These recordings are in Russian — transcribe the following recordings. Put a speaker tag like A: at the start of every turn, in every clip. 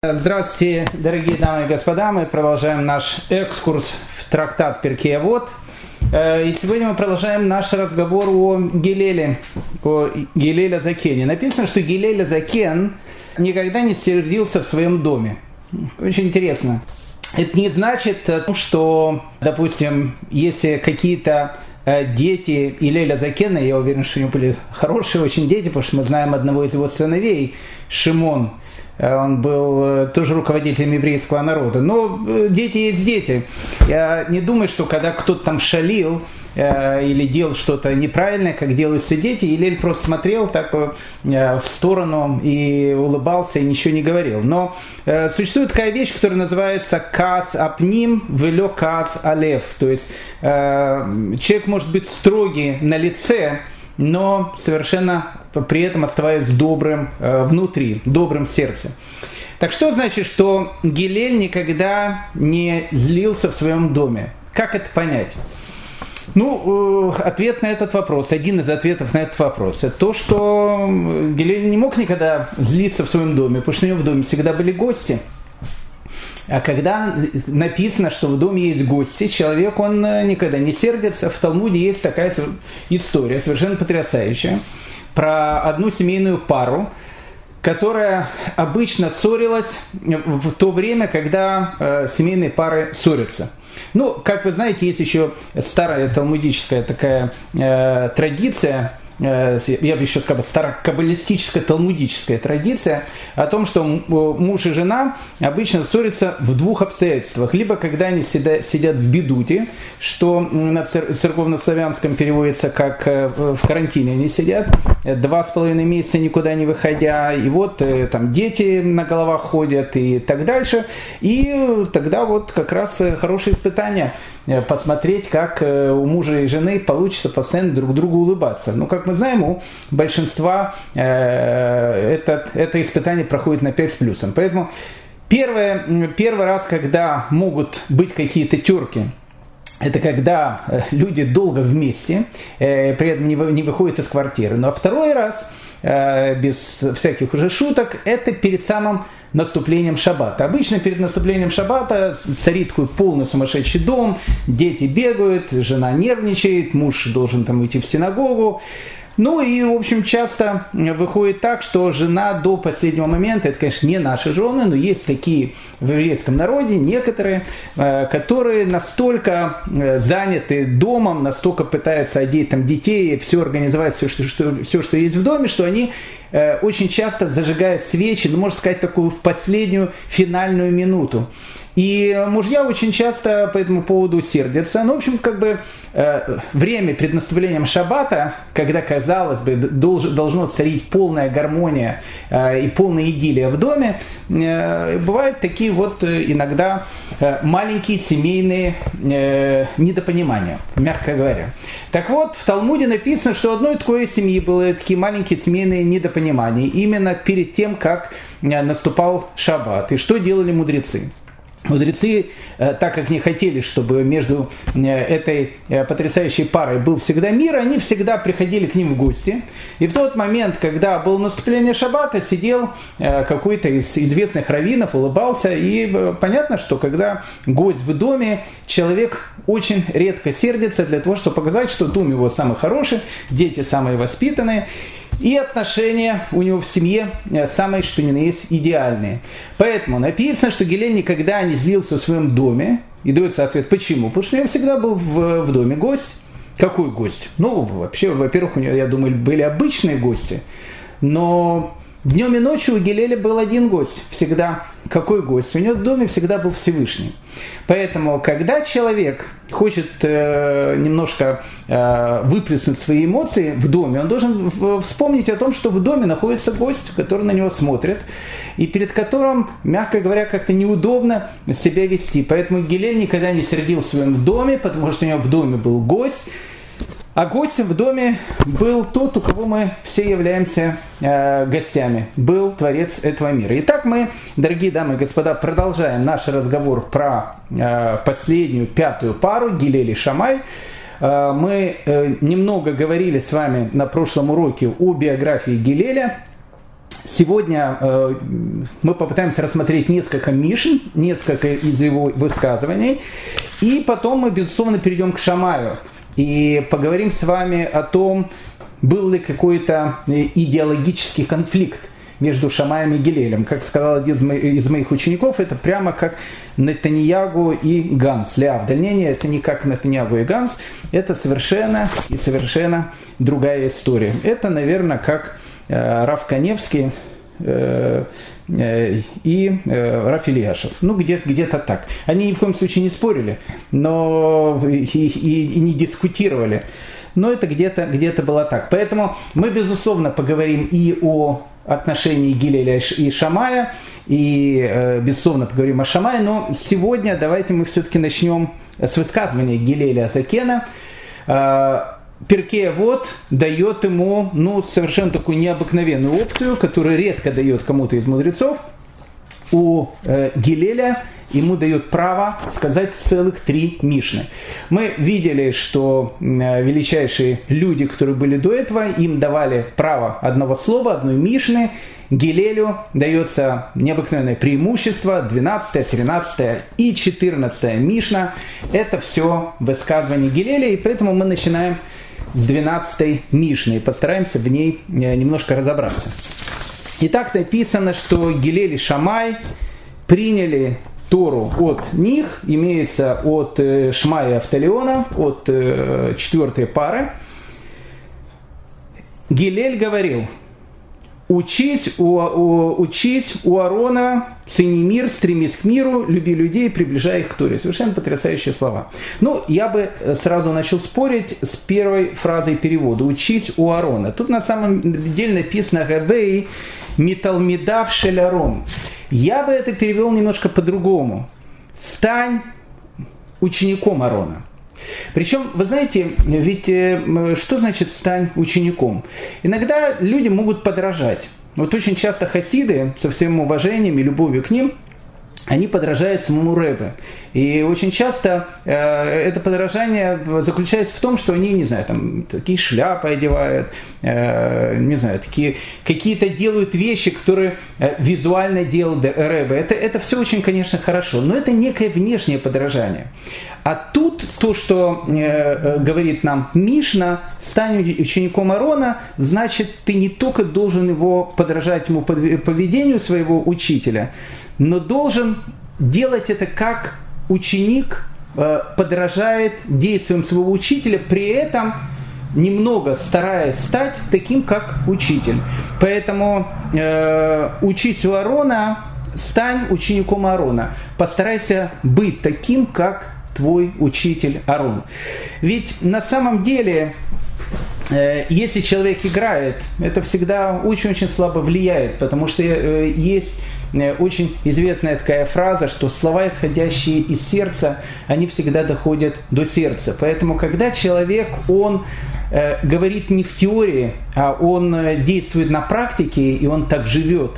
A: Здравствуйте, дорогие дамы и господа. Мы продолжаем наш экскурс в трактат Перкеевод. Э, и сегодня мы продолжаем наш разговор о Гелеле, о Гелеле Закене. Написано, что Гелеле Закен никогда не сердился в своем доме. Очень интересно. Это не значит, что, допустим, если какие-то э, дети Илеля Закена, я уверен, что у него были хорошие очень дети, потому что мы знаем одного из его сыновей, Шимон – Э, он был э, тоже руководителем еврейского народа. Но э, дети есть дети. Я не думаю, что когда кто-то там шалил или делал что-то неправильное, как делают все дети, Илель просто смотрел так в сторону и улыбался и ничего не говорил. Но существует такая вещь, которая называется кас апним велё кас алев. То есть человек может быть строгий на лице, но совершенно при этом оставаясь добрым э, внутри, добрым сердцем. Так что значит, что Гилель никогда не злился в своем доме? Как это понять? Ну, э, ответ на этот вопрос, один из ответов на этот вопрос, это то, что Гилель не мог никогда злиться в своем доме, потому что у него в доме всегда были гости – а когда написано, что в доме есть гости, человек, он э, никогда не сердится. В Талмуде есть такая история, совершенно потрясающая, про одну семейную пару, которая обычно ссорилась в то время, когда э, семейные пары ссорятся. Ну, как вы знаете, есть еще старая талмудическая такая э, традиция, я бы еще сказал, старокаббалистическая, талмудическая традиция о том, что муж и жена обычно ссорятся в двух обстоятельствах. Либо когда они сидят в бедуте, что на церковно-славянском переводится как э, в карантине они сидят, э, два с половиной месяца никуда не выходя, и вот там дети на головах ходят и так дальше. И тогда вот как раз хорошее испытание посмотреть, как у мужа и жены получится постоянно друг другу улыбаться. Ну, как мы знаем, у большинства э, этот, это испытание проходит на 5 с плюсом. Поэтому первое, первый раз, когда могут быть какие-то терки, это когда э, люди долго вместе, э, при этом не, выходят из квартиры. Но второй раз, без всяких уже шуток, это перед самым наступлением шаббата. Обычно перед наступлением шаббата царит такой полный сумасшедший дом, дети бегают, жена нервничает, муж должен там уйти в синагогу. Ну и, в общем, часто выходит так, что жена до последнего момента, это, конечно, не наши жены, но есть такие в еврейском народе, некоторые, э, которые настолько э, заняты домом, настолько пытаются одеть там детей, все организовать, все, что, что, все, что есть в доме, что они э, очень часто зажигают свечи, ну, можно сказать, такую в последнюю финальную минуту. И мужья очень часто по этому поводу сердятся. Ну, в общем, как бы э, время перед наступлением шаббата, когда, казалось бы, долж, должно царить полная гармония э, и полная идиллия в доме, э, бывают такие вот э, иногда э, маленькие семейные э, недопонимания, мягко говоря. Так вот, в Талмуде написано, что одной такой семьи были такие маленькие семейные недопонимания именно перед тем, как наступал шаббат. И что делали мудрецы? Мудрецы, э, так как не хотели, чтобы между э, этой э, потрясающей парой был всегда мир, они всегда приходили к ним в гости. И в тот момент, когда было наступление шаббата, сидел какой-то из известных раввинов, улыбался. И понятно, что когда гость в доме, человек очень редко сердится для того, чтобы показать, что дом его самый хороший, дети самые воспитанные. И отношения у него в семье э, самые, что ни на есть, идеальные. Поэтому написано, что Гелен никогда не злился в своем доме. И дается ответ, почему? Потому что него всегда был в, в доме гость. Какой гость? Ну, вообще, во-первых, у него, я думаю, были обычные гости. Но Днем и ночью у Гелеля был один гость, всегда. Какой гость? У него в доме всегда был Всевышний. Поэтому, когда человек хочет э, немножко э, выплеснуть свои эмоции в доме, он должен вспомнить о том, что в доме находится гость, который на него смотрит, и перед которым, мягко говоря, как-то неудобно себя вести. Поэтому Гелель никогда не сердил в своем доме, потому что у него в доме был гость, а гостем в доме был тот, у кого мы все являемся э, гостями. Был Творец этого мира. Итак, мы, дорогие дамы и господа, продолжаем наш разговор про э, последнюю, пятую пару, Гилели Шамай. Э, мы э, немного говорили с вами на прошлом уроке о биографии Гилеля. Сегодня э, мы попытаемся рассмотреть несколько Мишн, несколько из его высказываний, и потом мы, безусловно, перейдем к Шамаю и поговорим с вами о том, был ли какой-то э, идеологический конфликт между Шамаем и Гилелем. Как сказал один из моих учеников, это прямо как Нетаньягу и Ганс. Леав, не, это не как Нетаньягу и Ганс, это совершенно и совершенно другая история. Это, наверное, как э, Раф Каневский э, и э, Раф Ильяшев. Ну, где, где-то так. Они ни в коем случае не спорили, но и, и, и не дискутировали. Но это где-то где было так. Поэтому мы, безусловно, поговорим и о отношении Гилеля и Шамая, и, э, безусловно, поговорим о Шамае, но сегодня давайте мы все-таки начнем с высказывания Гилеля Азакена. Э, Перкея вот дает ему ну, совершенно такую необыкновенную опцию, которую редко дает кому-то из мудрецов. У э, Гилеля ему дают право сказать целых три Мишны. Мы видели, что величайшие люди, которые были до этого, им давали право одного слова, одной Мишны. Гилелю дается необыкновенное преимущество, 12, 13 и 14 Мишна. Это все высказывание Гилеля, и поэтому мы начинаем с 12 Мишны и постараемся в ней э, немножко разобраться. Итак, написано, что Гилель и Шамай приняли Тору от них, имеется от э, Шмая Автолеона, от э, четвертой пары. Гилель говорил, учись у, у, учись у Арона, цени мир, стремись к миру, люби людей, приближай их к Торе. Совершенно потрясающие слова. Ну, я бы э, сразу начал спорить с первой фразой перевода. Учись у Арона. Тут на самом деле написано «Гадей металмидав шелярон». Я бы это перевел немножко по-другому. Стань учеником Арона. Причем, вы знаете, ведь э, что значит стань учеником? Иногда люди могут подражать. Вот очень часто хасиды, со всем уважением и любовью к ним, они подражают самому Рэбе. И очень часто э, это подражание заключается в том, что они, не знаю, там такие шляпы одевают, э, не знаю, такие какие-то делают вещи, которые э, визуально делал Рэбе. Это, это все очень, конечно, хорошо, но это некое внешнее подражание. А тут то, что э, э говорит нам Мишна, стань учеником Арона, значит, ты не только должен его подражать ему поведению своего учителя, но должен делать это как ученик э, подражает действиям своего учителя, при этом немного стараясь стать таким, как учитель. Поэтому э, учись у Арона, стань учеником Арона. Постарайся быть таким, как твой учитель Арон. Ведь на самом деле, э, если человек играет, это всегда очень-очень слабо влияет, потому что э, есть очень известная такая фраза, что слова, исходящие из сердца, они всегда доходят до сердца. Поэтому, когда человек, он э, говорит не в теории, а он э, действует на практике, и он так живет,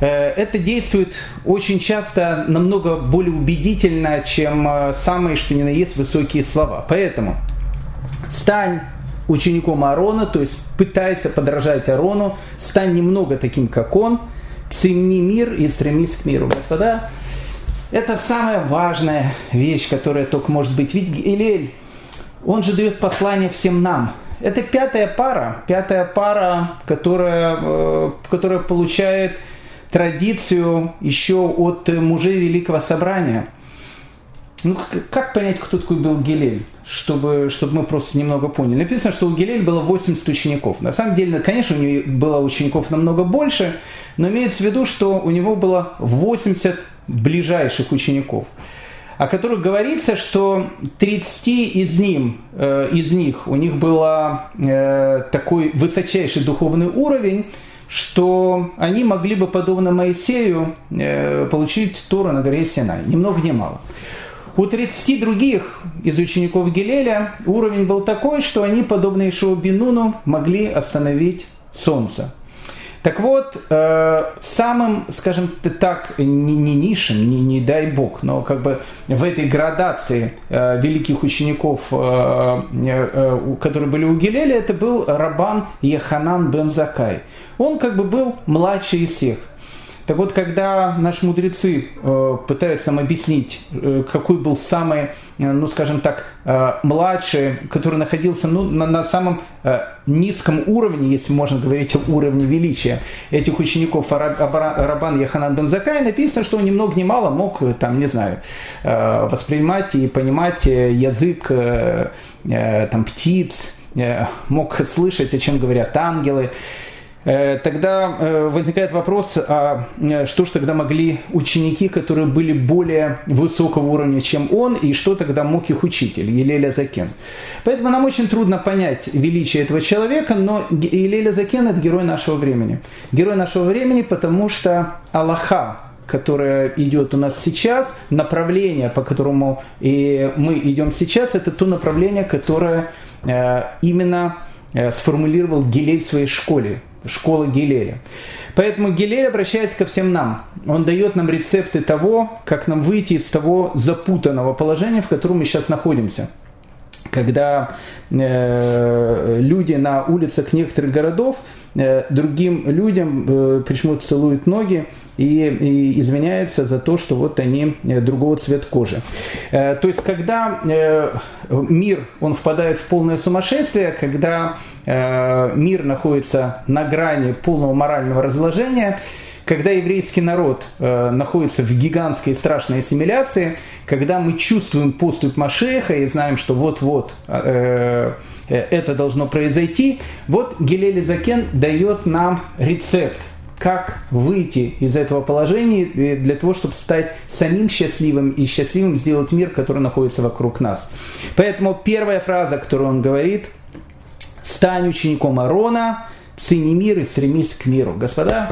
A: э, это действует очень часто намного более убедительно, чем э, самые, что ни на есть, высокие слова. Поэтому стань учеником Арона, то есть пытайся подражать Арону, стань немного таким, как он – цени мир и стремись к миру. Господа, это самая важная вещь, которая только может быть. Ведь Илель, он же дает послание всем нам. Это пятая пара, пятая пара, которая, э, которая получает традицию еще от мужей Великого Собрания. Ну, как понять, кто такой был Гилель, чтобы, чтобы мы просто немного поняли? Написано, что у Гилель было 80 учеников. На самом деле, конечно, у него было учеников намного больше, но имеется в виду, что у него было 80 ближайших учеников, о которых говорится, что 30 из, ним, э, из них у них был э, такой высочайший духовный уровень, что они могли бы, подобно Моисею, э, получить Тору на горе Синай. Ни много ни мало. У 30 других из учеников Гилеля уровень был такой, что они, подобно Ишуа Бинуну, могли остановить солнце. Так вот, э, самым, скажем так, не, не низшим, не, не дай бог, но как бы в этой градации э, великих учеников, э, которые были у Гилеля, это был Рабан Еханан бен Закай. Он как бы был младший из всех – так вот, когда наши мудрецы э, пытаются нам объяснить, э, какой был самый, э, ну скажем так, младший, который находился ну, на, на самом низком уровне, если можно говорить о уровне величия этих учеников Рабан Яханан бен Закай, написано, что он ни много ни мало мог, там, не знаю, воспринимать и понимать язык там, птиц, мог слышать, о чем говорят ангелы. Э, тогда э, возникает вопрос, а э, что же тогда могли ученики, которые были более высокого уровня, чем он, и что тогда мог их учитель, Елеля Закен. Поэтому нам очень трудно понять величие этого человека, но Елеля Закен – это герой нашего времени. Герой нашего времени, потому что Аллаха, которое идет у нас сейчас, направление, по которому и мы идем сейчас, это то направление, которое именно сформулировал Гилей в своей школе школа Гилеля. Поэтому Гилель обращается ко всем нам. Он дает нам рецепты того, как нам выйти из того запутанного положения, в котором мы сейчас находимся. Когда э, люди на улицах некоторых городов э, другим людям э, почему-то целуют ноги, и, и извиняется за то, что вот они э, другого цвета кожи. Э, то есть, когда э, мир, он впадает в полное сумасшествие, когда мир находится на грани полного морального разложения, когда еврейский народ э, находится в гигантской страшной ассимиляции, когда мы чувствуем поступь Машеха и знаем, что вот-вот э, это должно произойти, вот Гилели Закен дает нам рецепт как выйти из этого положения для того, чтобы стать самим счастливым и счастливым сделать мир, который находится вокруг нас. Поэтому первая фраза, которую он говорит, «Стань учеником Арона, цени мир и стремись к миру». Господа,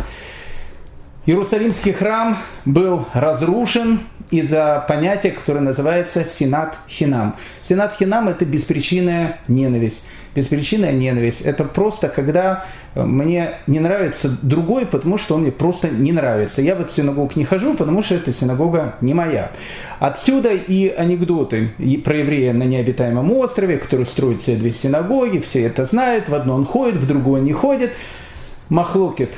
A: Иерусалимский храм был разрушен из-за понятия, которое называется Сенат Хинам. Сенат Хинам – это беспричинная ненависть беспричинная ненависть. Это просто, когда э, мне не нравится другой, потому что он мне просто не нравится. Я в эту синагогу не хожу, потому что эта синагога не моя. Отсюда и анекдоты и про еврея на необитаемом острове, который строит все две синагоги, все это знают, в одну он ходит, в другую он не ходит. Махлокет,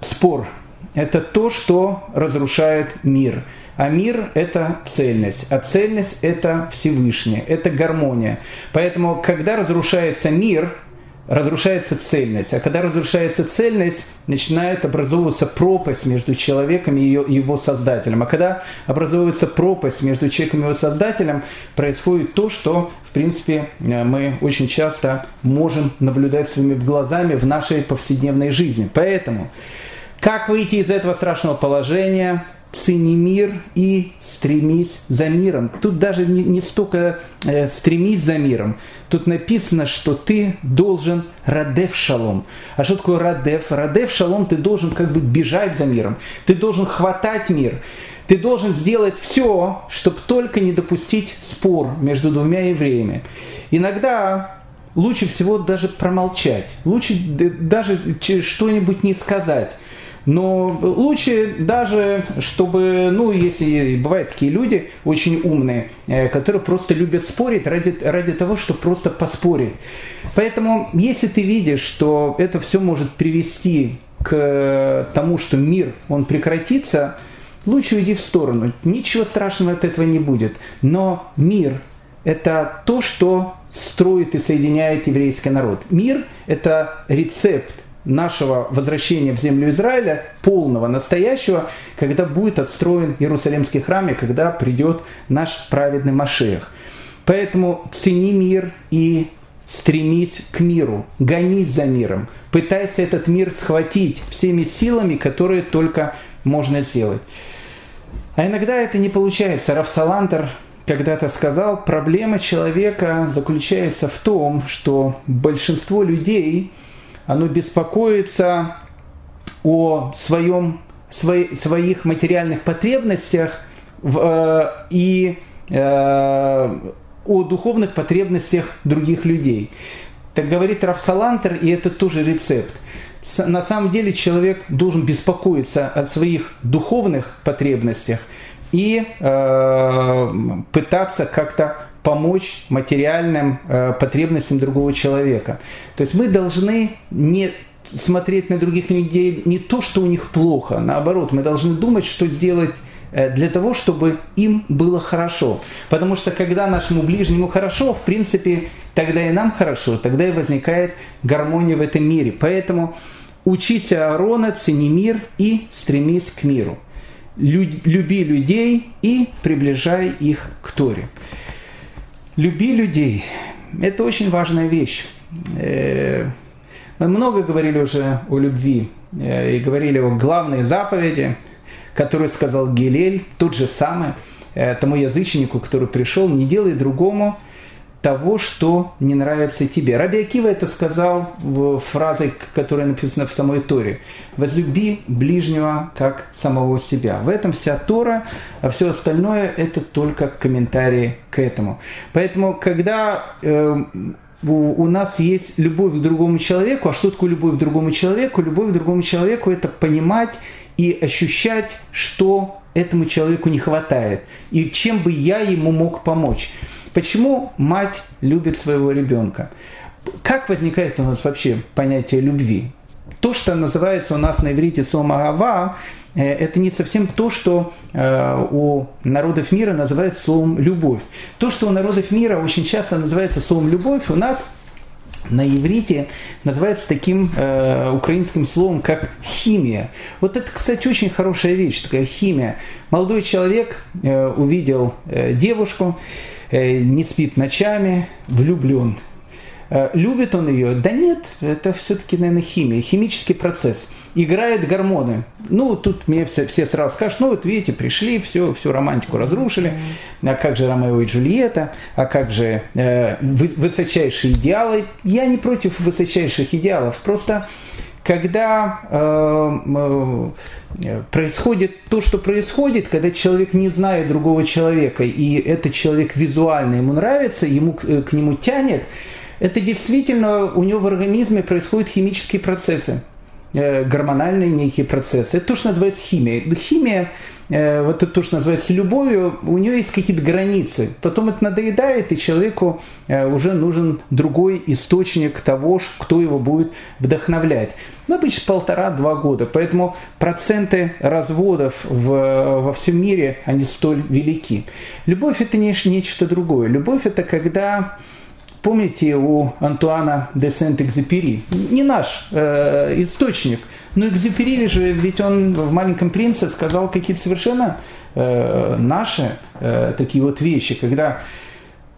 A: спор, это то, что разрушает мир – а мир – это цельность, а цельность – это Всевышнее, это гармония. Поэтому, когда разрушается мир, разрушается цельность. А когда разрушается цельность, начинает образовываться пропасть между человеком и его создателем. А когда образовывается пропасть между человеком и его создателем, происходит то, что, в принципе, мы очень часто можем наблюдать своими глазами в нашей повседневной жизни. Поэтому, как выйти из этого страшного положения – цени мир и стремись за миром. Тут даже не, не столько э, стремись за миром. Тут написано, что ты должен радев шалом. А что такое радев? Радев шалом ты должен как бы бежать за миром. Ты должен хватать мир. Ты должен сделать все, чтобы только не допустить спор между двумя евреями. Иногда лучше всего даже промолчать. Лучше даже что-нибудь не сказать но лучше даже, чтобы, ну, если бывают такие люди очень умные, э, которые просто любят спорить ради, ради того, чтобы просто поспорить. Поэтому, если ты видишь, что это все может привести к тому, что мир, он прекратится, лучше уйди в сторону. Ничего страшного от этого не будет. Но мир – это то, что строит и соединяет еврейский народ. Мир – это рецепт нашего возвращения в землю Израиля, полного, настоящего, когда будет отстроен Иерусалимский храм и когда придет наш праведный Машех. Поэтому цени мир и стремись к миру, гонись за миром, пытайся этот мир схватить всеми силами, которые только можно сделать. А иногда это не получается. Рафсалантер когда-то сказал, проблема человека заключается в том, что большинство людей – оно беспокоится о своем, свои, своих материальных потребностях в, э, и э, о духовных потребностях других людей. Так говорит Рафсалантер, и это тоже рецепт. на самом деле человек должен беспокоиться о своих духовных потребностях и э, пытаться как-то помочь материальным э, потребностям другого человека. То есть мы должны не смотреть на других людей не то, что у них плохо, наоборот, мы должны думать, что сделать э, для того, чтобы им было хорошо. Потому что когда нашему ближнему хорошо, в принципе, тогда и нам хорошо, тогда и возникает гармония в этом мире. Поэтому учись Аарона, цени мир и стремись к миру. Люби людей и приближай их к Торе. Люби людей. Это очень важная вещь. Э, мы много говорили уже о любви э, и говорили о главной заповеди, которую сказал Гелель, тот же самый, э, тому язычнику, который пришел, не делай другому того, что не нравится тебе. Раби Акива это сказал в фразе, которая написана в самой Торе. «Возлюби ближнего, как самого себя». В этом вся Тора, а все остальное – это только комментарии к этому. Поэтому, когда э, у нас есть любовь к другому человеку. А что такое любовь к другому человеку? Любовь к другому человеку – это понимать и ощущать, что этому человеку не хватает, и чем бы я ему мог помочь. Почему мать любит своего ребенка? Как возникает у нас вообще понятие любви? То, что называется у нас на иврите сомагава, э, это не совсем то, что э, у народов мира называют словом «любовь». То, что у народов мира очень часто называется словом «любовь», у нас на иврите называется таким э, украинским словом, как химия. Вот это, кстати, очень хорошая вещь, такая химия. Молодой человек э, увидел э, девушку, не спит ночами, влюблен. Э, любит он ее? Да нет, это все-таки, наверное, химия, химический процесс. Играет гормоны. Ну, тут мне все, все сразу скажут, ну вот видите, пришли, все, всю романтику разрушили. А как же Ромео и Джульетта? А как же э, высочайшие идеалы? Я не против высочайших идеалов, просто когда э, э, происходит то, что происходит, когда человек не знает другого человека, и этот человек визуально ему нравится, ему к, к нему тянет, это действительно у него в организме происходят химические процессы, э, гормональные некие процессы. Это то, что называется химия. Химия, э, вот это то, что называется любовью, у нее есть какие-то границы. Потом это надоедает, и человеку э, уже нужен другой источник того, кто его будет вдохновлять. Ну, обычно полтора-два года. Поэтому проценты разводов в, во всем мире, они столь велики. Любовь это не, нечто другое. Любовь это когда Помните у Антуана де Сент-Экзепери? Не наш э, источник, но Экзепери же, ведь он в «Маленьком принце» сказал какие-то совершенно э, наши э, такие вот вещи, когда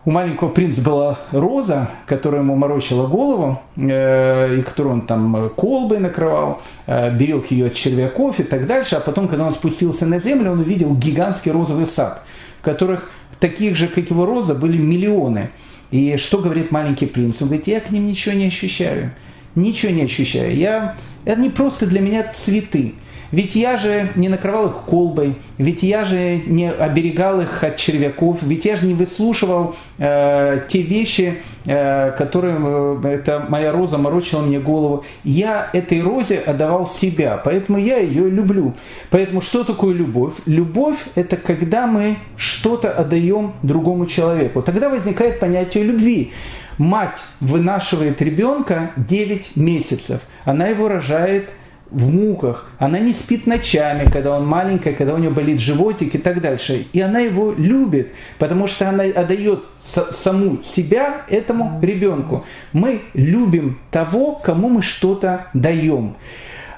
A: у маленького принца была роза, которая ему морочила голову, э, и которую он там колбой накрывал, э, берег ее от червяков и так дальше. А потом, когда он спустился на землю, он увидел гигантский розовый сад, в которых таких же, как его роза, были миллионы. И что говорит маленький принц? Он говорит, я к ним ничего не ощущаю. Ничего не ощущаю. Я, это не просто для меня цветы. Ведь я же не накрывал их колбой, ведь я же не оберегал их от червяков, ведь я же не выслушивал э, те вещи, э, которые э, эта моя роза морочила мне голову. Я этой розе отдавал себя, поэтому я ее люблю. Поэтому что такое любовь? Любовь – это когда мы что-то отдаем другому человеку. Тогда возникает понятие любви. Мать вынашивает ребенка 9 месяцев. Она его рожает в муках, она не спит ночами, когда он маленький, когда у нее болит животик и так дальше. И она его любит, потому что она отдает саму себя этому ребенку. Мы любим того, кому мы что-то даем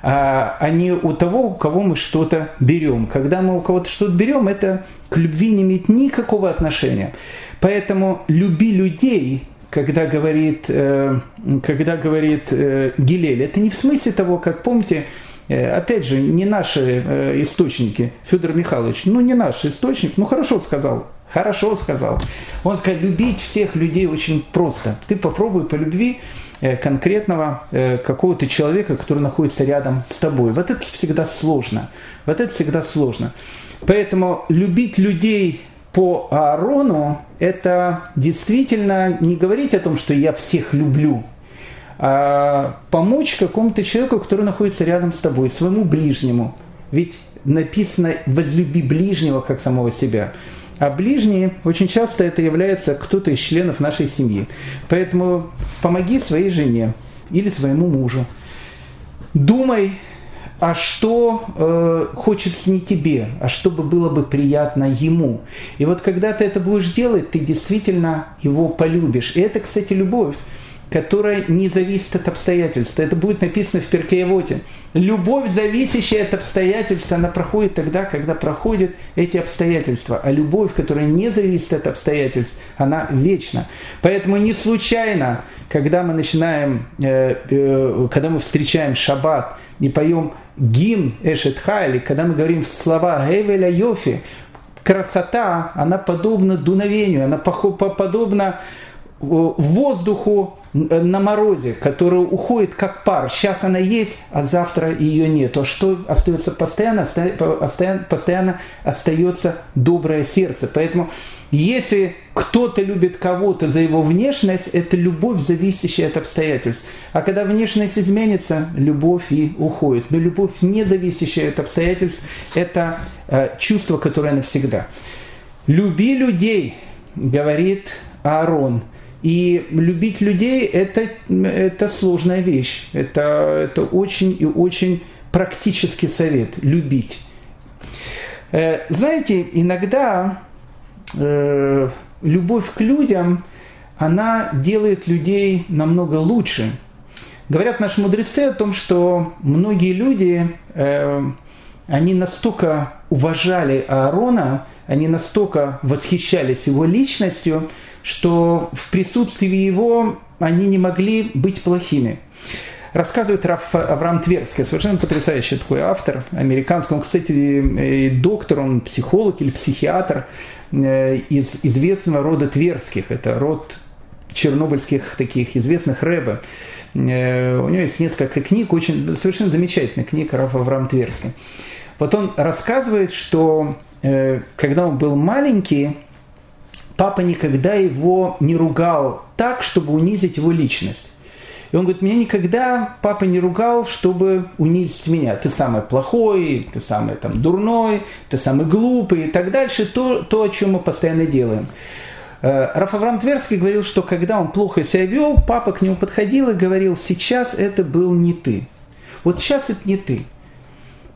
A: а, а не у того, у кого мы что-то берем. Когда мы у кого-то что-то берем, это к любви не имеет никакого отношения. Поэтому люби людей, когда говорит, э, когда говорит э, Гилель, это не в смысле того, как помните, э, опять же, не наши источники, Федор Михайлович, ну не наш источник, ну хорошо сказал, хорошо сказал. Он сказал, любить всех людей очень просто. Ты попробуй по любви конкретного какого-то человека, который находится рядом с тобой. Вот это всегда сложно. Вот это всегда сложно. Поэтому любить людей по Аарону это действительно не говорить о том, что я всех люблю, а помочь какому-то человеку, который находится рядом с тобой, своему ближнему. Ведь написано «возлюби ближнего, как самого себя». А ближние очень часто это является кто-то из членов нашей семьи. Поэтому помоги своей жене или своему мужу. Думай, а что э, хочется не тебе, а чтобы было бы приятно ему. И вот когда ты это будешь делать, ты действительно его полюбишь. И это, кстати, любовь которая не зависит от обстоятельств. Это будет написано в Перкеевоте. Любовь, зависящая от обстоятельств, она проходит тогда, когда проходят эти обстоятельства. А любовь, которая не зависит от обстоятельств, она вечна. Поэтому не случайно, когда мы начинаем, э, э, когда мы встречаем шаббат и поем гимн Эшет Хайли, когда мы говорим слова Гевеля Йофи, красота, она подобна дуновению, она подобна воздуху, на морозе, которая уходит как пар. Сейчас она есть, а завтра ее нет. А что остается постоянно? Постоянно, постоянно остается доброе сердце. Поэтому если кто-то любит кого-то за его внешность, это любовь, зависящая от обстоятельств. А когда внешность изменится, любовь и уходит. Но любовь, не зависящая от обстоятельств, это э, чувство, которое навсегда. «Люби людей», говорит Аарон – и любить людей это, это сложная вещь. Это, это очень и очень практический совет – любить. Э, знаете, иногда э, любовь к людям, она делает людей намного лучше. Говорят наши мудрецы о том, что многие люди, э, они настолько уважали Аарона, они настолько восхищались его личностью – что в присутствии его они не могли быть плохими. Рассказывает Раф Авраам Тверский, совершенно потрясающий такой автор, американский. Он, кстати, доктор, он психолог или психиатр э, из известного рода Тверских. Это род чернобыльских таких известных рэбе. Э, у него есть несколько книг, очень совершенно замечательных книг Рафа Авраам Тверский. Вот он рассказывает, что э, когда он был маленький, папа никогда его не ругал так, чтобы унизить его личность. И он говорит, меня никогда папа не ругал, чтобы унизить меня. Ты самый плохой, ты самый там, дурной, ты самый глупый и так дальше. То, то о чем мы постоянно делаем. Э, Раф Авраам Тверский говорил, что когда он плохо себя вел, папа к нему подходил и говорил, сейчас это был не ты. Вот сейчас это не ты.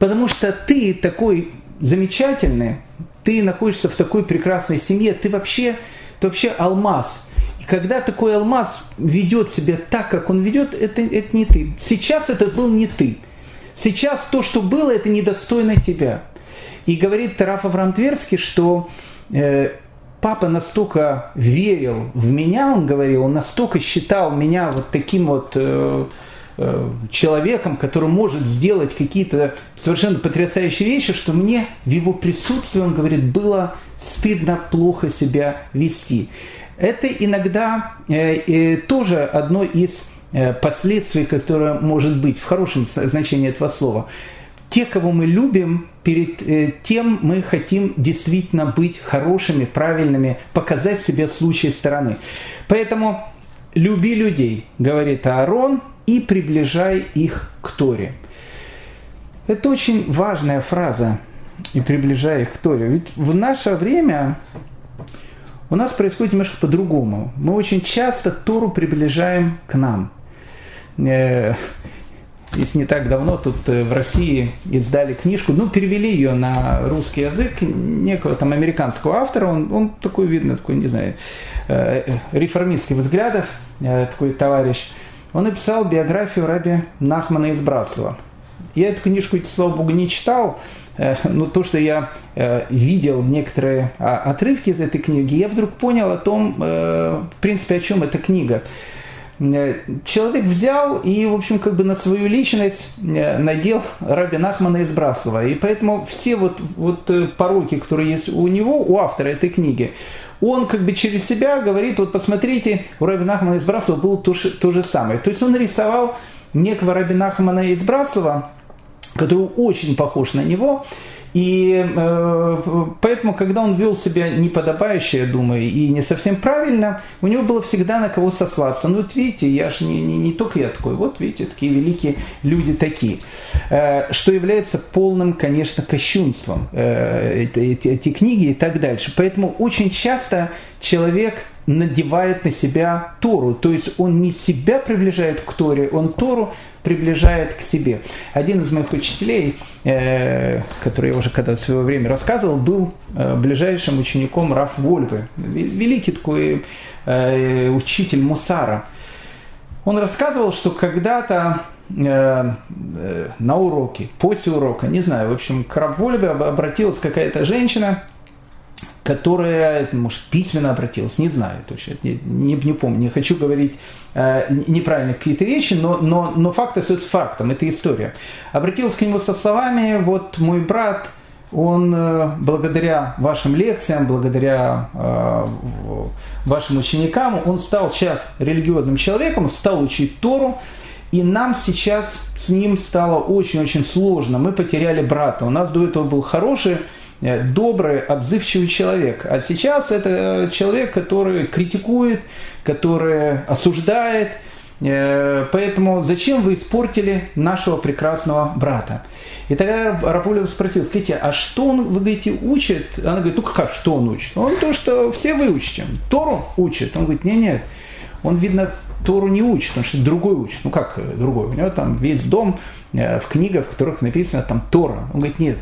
A: Потому что ты такой замечательный, ты находишься в такой прекрасной семье, ты вообще, ты вообще алмаз. И когда такой алмаз ведет себя так, как он ведет, это, это не ты. Сейчас это был не ты. Сейчас то, что было, это недостойно тебя. И говорит Тараф Авраам Тверский, что э, папа настолько верил в меня, он говорил, он настолько считал меня вот таким вот Э, человеком, который может сделать какие-то совершенно потрясающие вещи, что мне в его присутствии, он говорит, было стыдно плохо себя вести. Это иногда э, э, тоже одно из э, последствий, которое может быть в хорошем значении этого слова. Те, кого мы любим, перед э, тем мы хотим действительно быть хорошими, правильными, показать себя с лучшей стороны. Поэтому люби людей, говорит Аарон, и приближай их к Торе. Это очень важная фраза и приближай их к Торе. Ведь в наше время у нас происходит немножко по-другому. Мы очень часто Тору приближаем к нам. Э, если не так давно тут э, в России издали книжку, ну, перевели ее на русский язык некого там американского автора, он, он такой, видно, такой, не знаю, э, реформистских взглядов, такой товарищ – он написал биографию раби Нахмана из Браслова. Я эту книжку, слава богу, не читал, э, но то, что я э, видел некоторые а, отрывки из этой книги, я вдруг понял о том, э, в принципе, о чем эта книга. Человек взял и, в общем, как бы на свою личность надел Раби Нахмана из Браслова. И поэтому все вот, вот пороки, которые есть у него, у автора этой книги, он как бы через себя говорит, вот посмотрите, у Раби Нахмана из Браслова было то, то же самое. То есть он рисовал некого Раби Нахмана из Браслова, который очень похож на него, И э, поэтому, когда он вел себя неподобающе, я думаю, и не совсем правильно, у него было всегда на кого сослаться. Ну вот видите, я же не, не, не только я такой, вот видите, такие великие люди такие. Э, что является полным, конечно, кощунством э, эти, эти книги и так дальше. Поэтому очень часто человек надевает на себя Тору. То есть он не себя приближает к Торе, он Тору приближает к себе. Один из моих учителей, э, который я уже когда в свое время рассказывал, был э, ближайшим учеником Раф Вольвы, великий такой э, учитель Мусара. Он рассказывал, что когда-то э, э, на уроке, после урока, не знаю, в общем, к Раф Вольве обратилась какая-то женщина – которая, может, письменно обратилась, не знаю точно, не, не, не помню, не хочу говорить э, неправильно какие-то вещи, но, но, но факт остается фактом, это история. Обратилась к нему со словами, вот мой брат, он э, благодаря вашим лекциям, благодаря э, вашим ученикам, он стал сейчас религиозным человеком, стал учить Тору, и нам сейчас с ним стало очень-очень сложно. Мы потеряли брата. У нас до этого был хороший добрый, отзывчивый человек. А сейчас это человек, который критикует, который осуждает. Э, поэтому зачем вы испортили нашего прекрасного брата? И тогда Рапулев спросил, скажите, а что он, вы говорите, учит? Она говорит, ну как, что он учит? Он то, что все выучите. Тору учит. Он говорит, нет, нет, он, видно, Тору не учит, потому что другой учит. Ну как другой? У него там весь дом Э, в книгах, в которых написано там Тора. Он говорит, нет.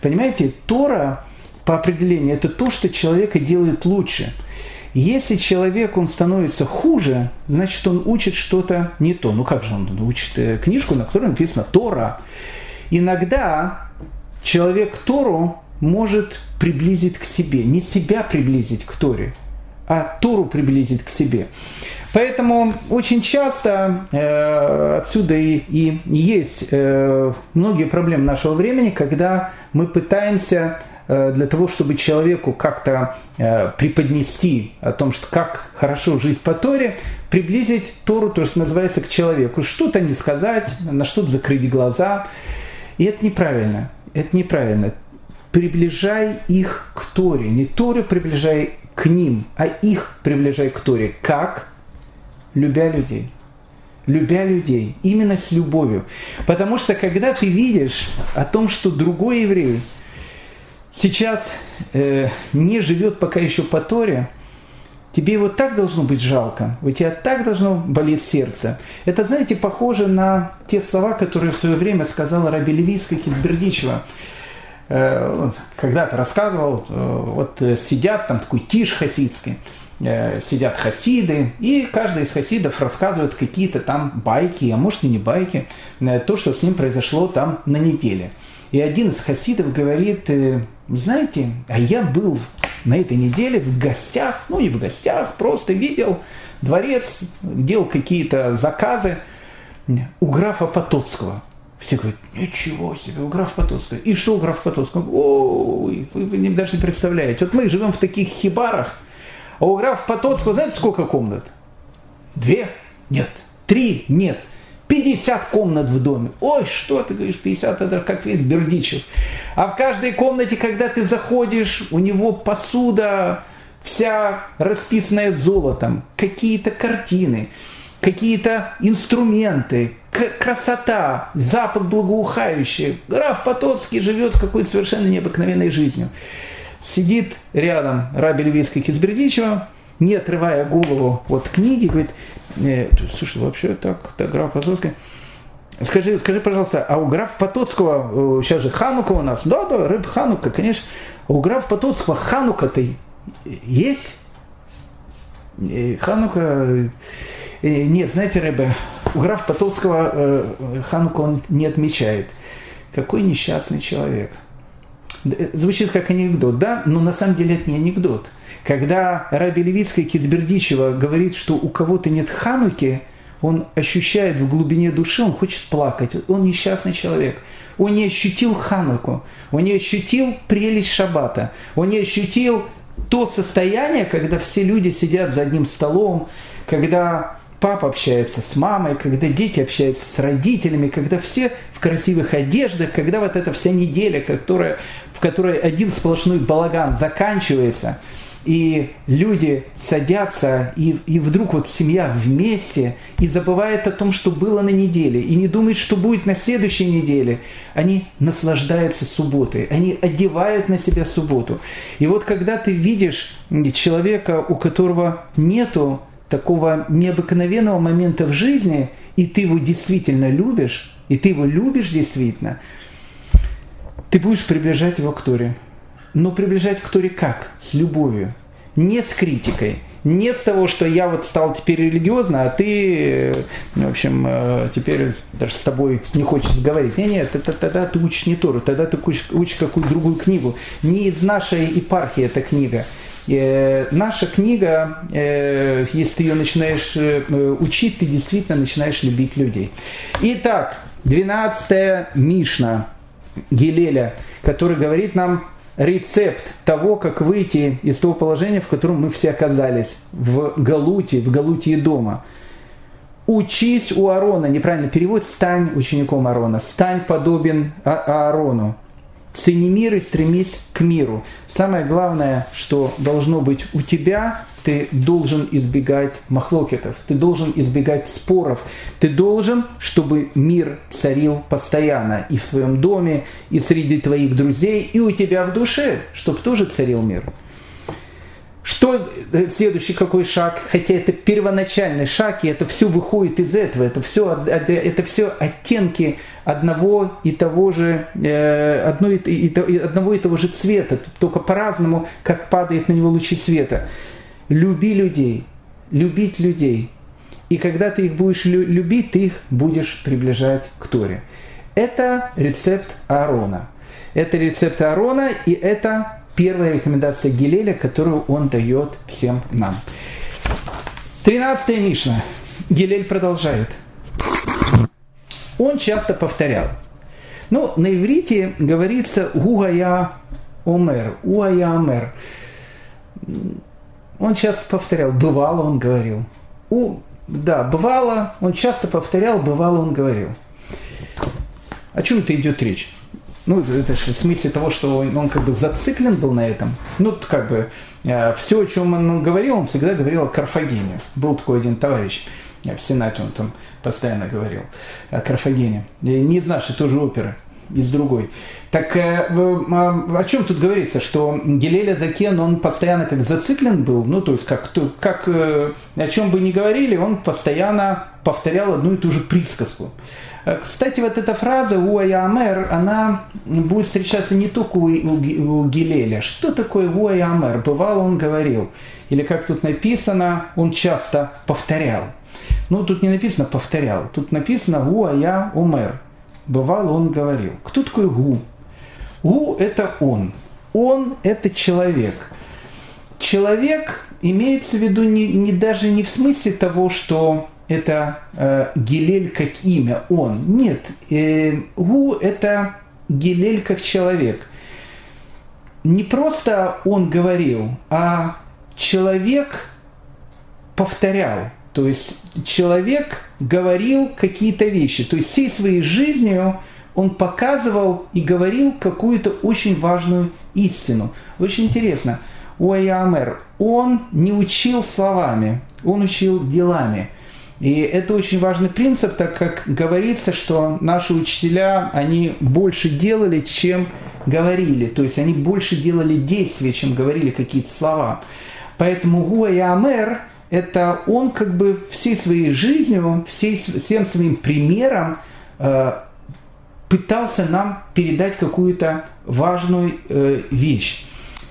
A: Понимаете, Тора по определению это то, что человека делает лучше. Если человек, он становится хуже, значит, он учит что-то не то. Ну как же он учит э, книжку, на которой написано Тора? Иногда человек Тору может приблизить к себе, не себя приблизить к Торе, а Тору приблизить к себе. Поэтому очень часто э, отсюда и, и есть э, многие проблемы нашего времени, когда мы пытаемся э, для того, чтобы человеку как-то э, преподнести о том, что как хорошо жить по Торе, приблизить Тору, то, что называется, к человеку, что-то не сказать, на что-то закрыть глаза. И это неправильно. Это неправильно. Приближай их к Торе. Не Торе приближай к ним, а их приближай к Торе. Как? Любя людей. Любя людей, именно с любовью. Потому что когда ты видишь о том, что другой еврей сейчас э, не живет пока еще по Торе, тебе его так должно быть жалко, у тебя так должно болеть сердце. Это, знаете, похоже на те слова, которые в свое время сказала Раби Левийская Хизбердичева. Э, когда-то рассказывал, э, вот сидят там такой тиш хасидский, Э, сидят хасиды, и каждый из хасидов рассказывает какие-то там байки, а может и не байки, э, то, что с ним произошло там на неделе. И один из хасидов говорит, э, знаете, а я был на этой неделе в гостях, ну не в гостях, просто видел дворец, делал какие-то заказы у графа Потоцкого. Все говорят, ничего себе, у графа Потоцкого. И что у графа Потоцкого? Ой, вы, вы даже не представляете. Вот мы живем в таких хибарах, а у графа Потоцкого, знаете, сколько комнат? Две? Нет. Три? Нет. 50 комнат в доме. Ой, что ты говоришь, 50, это как весь Бердичев. А в каждой комнате, когда ты заходишь, у него посуда вся расписанная золотом, какие-то картины, какие-то инструменты, красота, запах благоухающий. Граф Потоцкий живет какой-то совершенно необыкновенной жизнью. Сидит рядом Раби Львийский Кизбердичева, не отрывая голову от книги, говорит, э, слушай, вообще так, так граф Потоцкий, Скажи, скажи, пожалуйста, а у графа Потоцкого, сейчас э, же Ханука у нас, да, да, рыб Ханука, конечно, у графа Потоцкого Ханука-то есть? Э, Ханука, нет, знаете, рыба, у графа Потоцкого Ханука он не отмечает. Какой несчастный человек – Звучит как анекдот, да? Но на самом деле это не анекдот. Когда Раби Левицкая Кизбердичева говорит, что у кого-то нет хануки, он ощущает в глубине души, он хочет плакать. Он несчастный человек. Он не ощутил хануку, он не ощутил прелесть шаббата, он не ощутил то состояние, когда все люди сидят за одним столом, когда папа общается с мамой, когда дети общаются с родителями, когда все в красивых одеждах, когда вот эта вся неделя, которая, которой один сплошной балаган заканчивается – и люди садятся, и, и вдруг вот семья вместе, и забывает о том, что было на неделе, и не думает, что будет на следующей неделе. Они наслаждаются субботой, они одевают на себя субботу. И вот когда ты видишь человека, у которого нету такого необыкновенного момента в жизни, и ты его действительно любишь, и ты его любишь действительно, ты будешь приближать его к Торе. Но приближать к Торе как? С любовью. Не с критикой. Не с того, что я вот стал теперь религиозно, а ты, в общем, э, теперь даже с тобой не хочется говорить. Нет, нет, это, тогда ты учишь не Тору, тогда ты учишь, учишь какую-то другую книгу. Не из нашей епархии эта книга. Э, наша книга, э, если ты ее начинаешь э, учить, ты действительно начинаешь любить людей. Итак, 12 Мишна Гелеля, который говорит нам рецепт того, как выйти из того положения, в котором мы все оказались, в Галуте, в Галутии дома. Учись у Аарона, неправильно перевод, стань учеником Аарона, стань подобен а-, Аарону. Цени мир и стремись к миру. Самое главное, что должно быть у тебя, ты должен избегать махлокетов, ты должен избегать споров, ты должен, чтобы мир царил постоянно и в твоем доме, и среди твоих друзей, и у тебя в душе, чтобы тоже царил мир. Что э, следующий какой шаг? Хотя это первоначальный шаг, и это все выходит из этого. Это все, это все оттенки одного и того же, э, одно и, и, одного и того же цвета, только по-разному, как падает на него лучи света. Люби людей, любить людей. И когда ты их будешь любить, ты их будешь приближать к Торе. Это рецепт Аарона. Это рецепт Аарона, и это первая рекомендация Гилеля, которую он дает всем нам. Тринадцатая Мишна. Гилель продолжает. Он часто повторял. Ну, на иврите говорится «Угая омер», «Уая омер». Он часто повторял, бывало он говорил. У, да, бывало, он часто повторял, бывало он говорил. О чем это идет речь? Ну, это же в смысле того, что он, он как бы зациклен был на этом. Ну, как бы э, все, о чем он говорил, он всегда говорил о Карфагене. Был такой один товарищ в Сенате, он там постоянно говорил о Карфагене. Не из нашей тоже оперы, из другой. Так э, а, о чем тут говорится? Что Гелеля Закен, он постоянно как зациклен был, ну, то есть как, как э, о чем бы ни говорили, он постоянно повторял одну и ту же присказку. Э, кстати, вот эта фраза «Уайамер», она будет встречаться не только у, у, у Гилеля. Что такое «Уайамер»? Бывало, он говорил. Или как тут написано, он часто повторял. Ну, тут не написано «повторял», тут написано «Уая умер». Бывало, он говорил. Кто такой Гу? Гу – это он. Он – это человек. Человек имеется в виду не, не даже не в смысле того, что это э, Гилель как имя, он. Нет, э, Гу это Гилель как человек. Не просто он говорил, а человек повторял. То есть человек говорил какие-то вещи. То есть всей своей жизнью он показывал и говорил какую-то очень важную истину. Очень интересно. Уайамер, он не учил словами, он учил делами. И это очень важный принцип, так как говорится, что наши учителя, они больше делали, чем говорили. То есть они больше делали действия, чем говорили какие-то слова. Поэтому Гуа и Амер – это он как бы всей своей жизнью, всей, всем своим примером э, пытался нам передать какую-то важную э, вещь.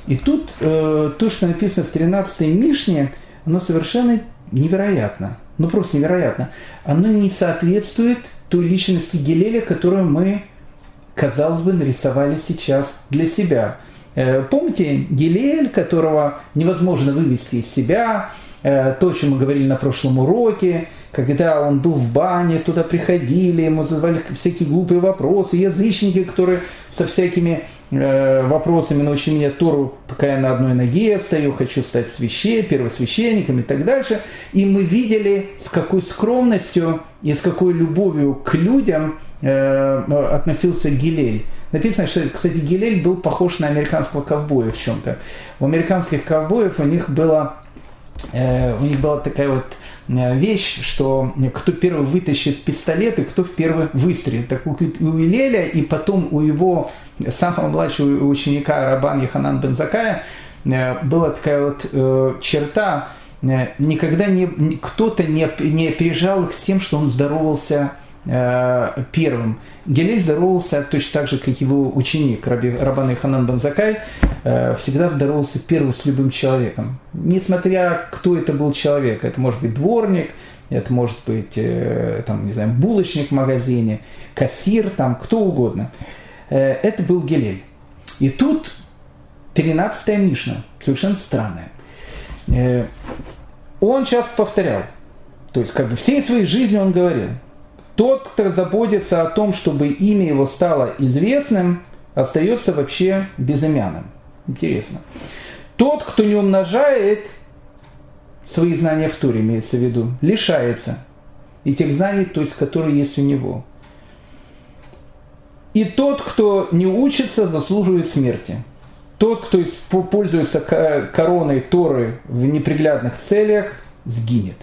A: И тут э, то, что написано в 13-й Мишне, оно совершенно невероятно ну просто невероятно, оно не соответствует той личности Гелеля, которую мы, казалось бы, нарисовали сейчас для себя. Э, помните Гелель, которого невозможно вывести из себя, то, о чем мы говорили на прошлом уроке, когда он был в бане, туда приходили, ему задавали всякие глупые вопросы, язычники, которые со всякими э, вопросами научи меня Тору, пока я на одной ноге стою, хочу стать священ, первосвященником и так дальше. И мы видели, с какой скромностью и с какой любовью к людям э, относился Гилель. Написано, что, кстати, Гилель был похож на американского ковбоя в чем-то. У американских ковбоев у них было э, у них была такая вот Э, вещь, что кто первый вытащит пистолет и кто первый выстрелит. Так у Илеля и потом у его самого младшего ученика Рабан Яханан Бензакая э, была такая вот э, черта, никогда не, кто-то не, не опережал их с тем, что он здоровался первым. Гелель здоровался точно так же, как его ученик Раби, Рабан Ханан Банзакай, всегда здоровался первым с любым человеком. Несмотря, кто это был человек, это может быть дворник, это может быть, там, не знаю, булочник в магазине, кассир, там, кто угодно. Это был Гелель. И тут 13-я Мишна, совершенно странная. Он сейчас повторял, то есть как бы всей своей жизни он говорил – тот, кто заботится о том, чтобы имя его стало известным, остается вообще безымянным. Интересно. Тот, кто не умножает свои знания в Туре, имеется в виду, лишается и тех знаний, то есть которые есть у него. И тот, кто не учится, заслуживает смерти. Тот, кто пользуется короной Торы в неприглядных целях, сгинет.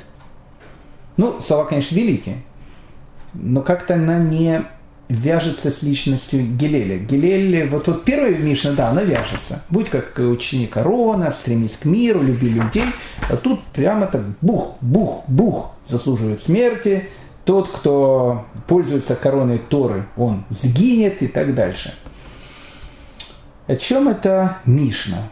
A: Ну, слова, конечно, великие но как-то она не вяжется с личностью Гелеля. Гелель, вот тут первая Мишна, да, она вяжется. Будь как ученик Арона, стремись к миру, люби людей. А тут прямо так бух, бух, бух заслуживает смерти. Тот, кто пользуется короной Торы, он сгинет и так дальше. О чем это Мишна?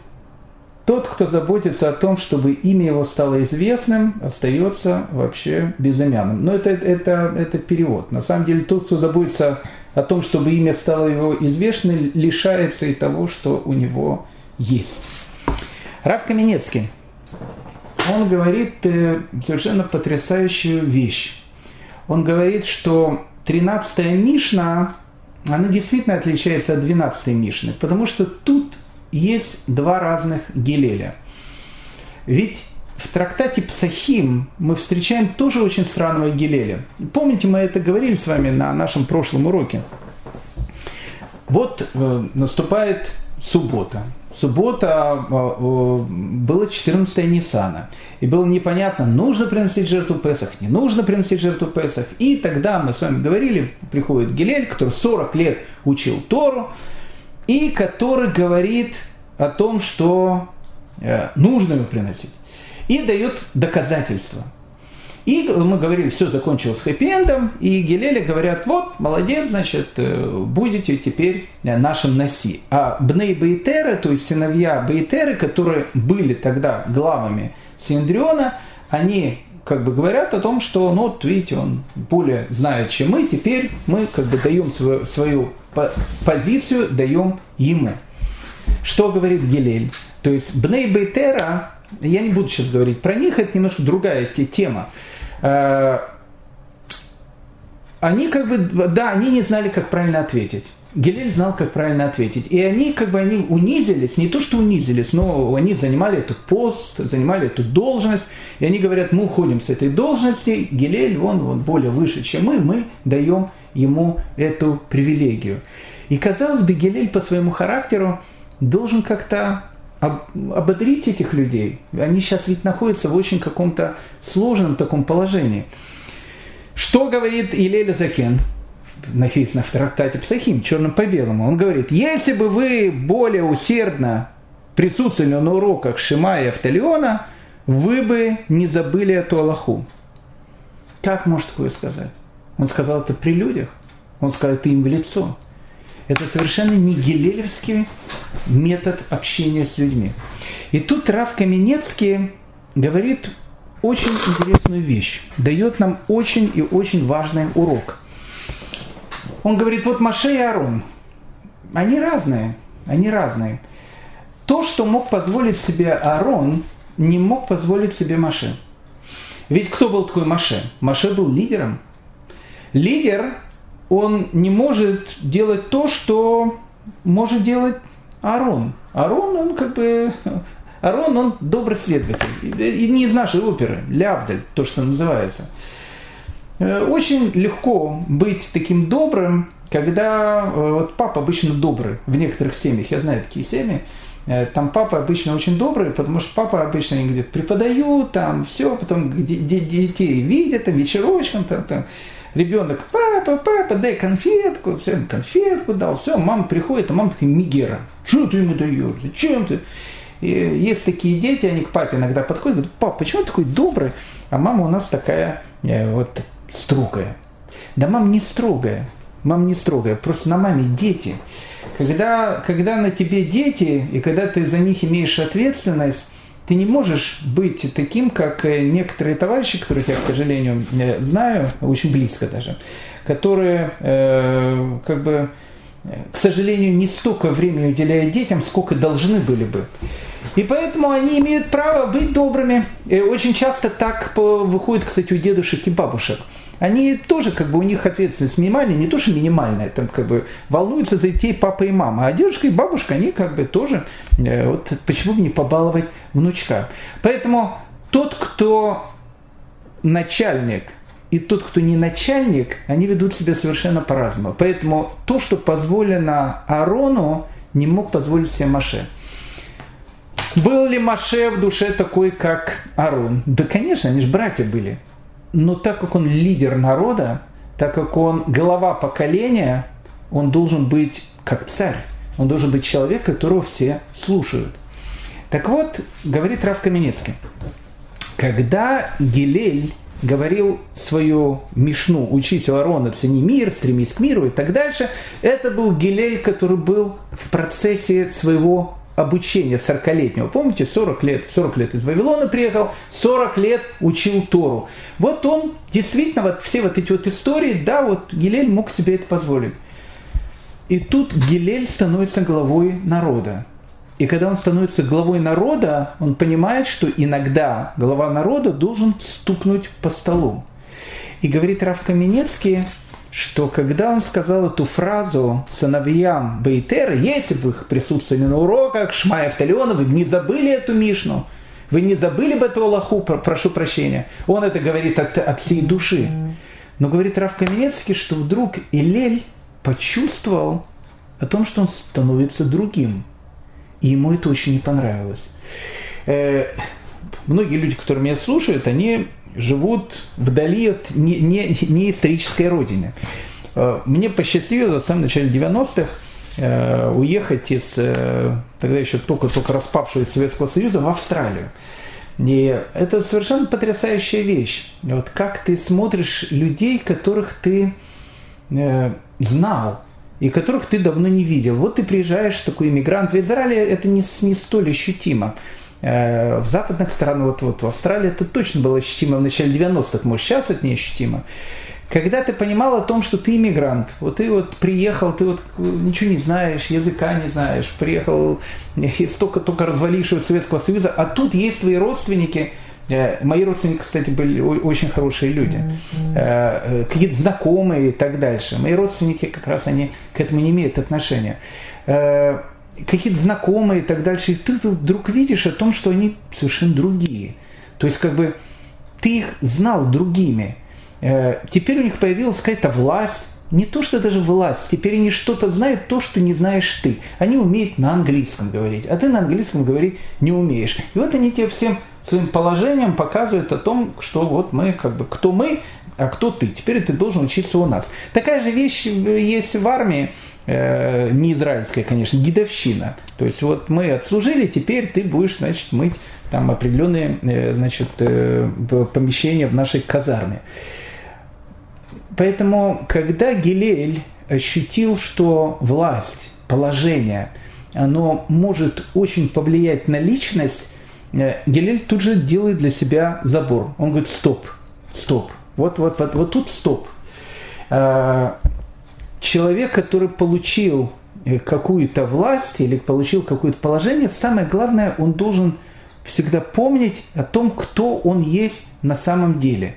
A: Тот, кто заботится о том, чтобы имя его стало известным, остается вообще безымянным. Но это, это, это перевод. На самом деле тот, кто заботится о том, чтобы имя стало его известным, лишается и того, что у него есть. Рав Каменецкий, он говорит э, совершенно потрясающую вещь. Он говорит, что 13-я Мишна, она действительно отличается от 12-й Мишны, потому что тут есть два разных Гелеля. Ведь в трактате Псахим мы встречаем тоже очень странного Гелеля. Помните, мы это говорили с вами на нашем прошлом уроке. Вот э, наступает суббота. Суббота э, э, было 14 Ниссана. И было непонятно, нужно приносить жертву Песах, не нужно приносить жертву Песах. И тогда мы с вами говорили, приходит Гелель, который 40 лет учил Тору, и который говорит о том, что э, нужно его приносить. И дает доказательства. И мы говорили, все закончилось хэппи-эндом, и Гелели говорят, вот, молодец, значит, э, будете теперь нашим носи. А Бней Бейтеры, то есть сыновья Бейтеры, которые были тогда главами Синдриона, они как бы говорят о том, что, ну, вот видите, он более знает, чем мы, теперь мы как бы даем свою, свою позицию, даем ему. Что говорит Гелель? То есть Бней Бейтера, я не буду сейчас говорить про них, это немножко другая тема. Э, они как бы, да, они не знали, как правильно ответить. Гелель знал, как правильно ответить. И они как бы они унизились, не то что унизились, но они занимали этот пост, занимали эту должность. И они говорят, мы уходим с этой должности, Гелель, он, он более выше, чем мы, мы даем ему эту привилегию. И казалось бы, Гелель по своему характеру должен как-то ободрить этих людей. Они сейчас ведь находятся в очень каком-то сложном таком положении. Что говорит Илеля Закен? Написано в трактате Псахим, черным по белому. Он говорит, если бы вы более усердно присутствовали на уроках Шима и Автолеона, вы бы не забыли эту Аллаху. Как может такое сказать? Он сказал это при людях. Он сказал это им в лицо. Это совершенно не гелелевский метод общения с людьми. И тут Рав Каменецкий говорит очень интересную вещь, дает нам очень и очень важный урок. Он говорит, вот Маше и Арон, они разные, они разные. То, что мог позволить себе Арон, не мог позволить себе Маше. Ведь кто был такой Маше? Маше был лидером. Лидер он не может делать то, что может делать Арон. Арон, он как бы... Арон, он добрый следователь. И не из нашей оперы, Лявдаль, то, что называется. Э, очень легко быть таким добрым, когда э, вот папа обычно добрый в некоторых семьях, я знаю такие семьи, э, там папа обычно очень добрый, потому что папа обычно где-то преподают, там все, потом детей видят, там вечерочком, там, там ребенок, папа, папа, дай конфетку, все, конфетку дал, все, мама приходит, а мама такая, Мигера, что ты ему даешь, зачем ты? И есть такие дети, они к папе иногда подходят, говорят, папа, почему ты такой добрый? А мама у нас такая вот строгая. Да мама не строгая, мама не строгая, просто на маме дети. Когда, когда на тебе дети, и когда ты за них имеешь ответственность, ты не можешь быть таким, как некоторые товарищи, которых я, к сожалению, знаю, очень близко даже, которые э, как бы, к сожалению, не столько времени уделяют детям, сколько должны были бы. И поэтому они имеют право быть добрыми. И очень часто так выходит, кстати, у дедушек и бабушек. Они тоже, как бы, у них ответственность минимальная, не то, что минимальная, там, как бы, волнуются за детей папа и мама. А дедушка и бабушка, они, как бы, тоже, э, вот, почему бы не побаловать внучка. Поэтому тот, кто начальник, и тот, кто не начальник, они ведут себя совершенно по-разному. Поэтому то, что позволено Арону, не мог позволить себе Маше. Был ли Маше в душе такой, как Арон? Да, конечно, они же братья были. Но так как он лидер народа, так как он глава поколения, он должен быть как царь. Он должен быть человек, которого все слушают. Так вот, говорит Рав Каменецкий, когда Гилель говорил свою Мишну «Учись у Арона, цени мир, стремись к миру» и так дальше, это был Гилель, который был в процессе своего обучения 40-летнего. Помните, 40 лет, 40 лет из Вавилона приехал, 40 лет учил Тору. Вот он действительно, вот все вот эти вот истории, да, вот Гилель мог себе это позволить. И тут Гилель становится главой народа. И когда он становится главой народа, он понимает, что иногда глава народа должен стукнуть по столу. И говорит Раф Каменецкий, что когда он сказал эту фразу сыновьям Бейтера, если бы их присутствовали на уроках Шмая Авталиона, вы не забыли эту Мишну, вы не забыли бы эту Аллаху, прошу прощения. Он это говорит от, от всей души. Но говорит Раф Каменецкий, что вдруг Илель почувствовал о том, что он становится другим. И ему это очень не понравилось. Э, многие люди, которые меня слушают, они живут вдали от не, не, не родины. Э, мне посчастливилось в самом начале 90-х э, уехать из э, тогда еще только-только распавшегося Советского Союза в Австралию. И это совершенно потрясающая вещь. Вот как ты смотришь людей, которых ты знал, и которых ты давно не видел. Вот ты приезжаешь, такой иммигрант. В Израиле это не, не столь ощутимо. Э, в западных странах, вот, вот в Австралии это точно было ощутимо в начале 90-х, может сейчас это не ощутимо. Когда ты понимал о том, что ты иммигрант, вот ты вот приехал, ты вот ничего не знаешь, языка не знаешь, приехал из только-только развалившего Советского Союза, а тут есть твои родственники, э, Мои родственники, кстати, были очень хорошие люди, mm-hmm. какие-то знакомые и так дальше. Мои родственники как раз они к этому не имеют отношения какие-то знакомые и так дальше, и ты вдруг видишь о том, что они совершенно другие. То есть как бы ты их знал другими. Э, теперь у них появилась какая-то власть, не то, что даже власть, теперь они что-то знают, то, что не знаешь ты. Они умеют на английском говорить, а ты на английском говорить не умеешь. И вот они тебе всем своим положением показывают о том, что вот мы, как бы, кто мы, а кто ты. Теперь ты должен учиться у нас. Такая же вещь есть в армии. Э, не израильская, конечно, дедовщина. То есть вот мы отслужили, теперь ты будешь, значит, мыть там определенные, э, значит, э, помещения в нашей казарме. Поэтому, когда Гилель ощутил, что власть, положение, оно может очень повлиять на личность, Гилель тут же делает для себя забор. Он говорит, стоп, стоп, вот, вот, вот, вот тут стоп человек, который получил э, какую-то власть или получил какое-то положение, самое главное, он должен всегда помнить о том, кто он есть на самом деле.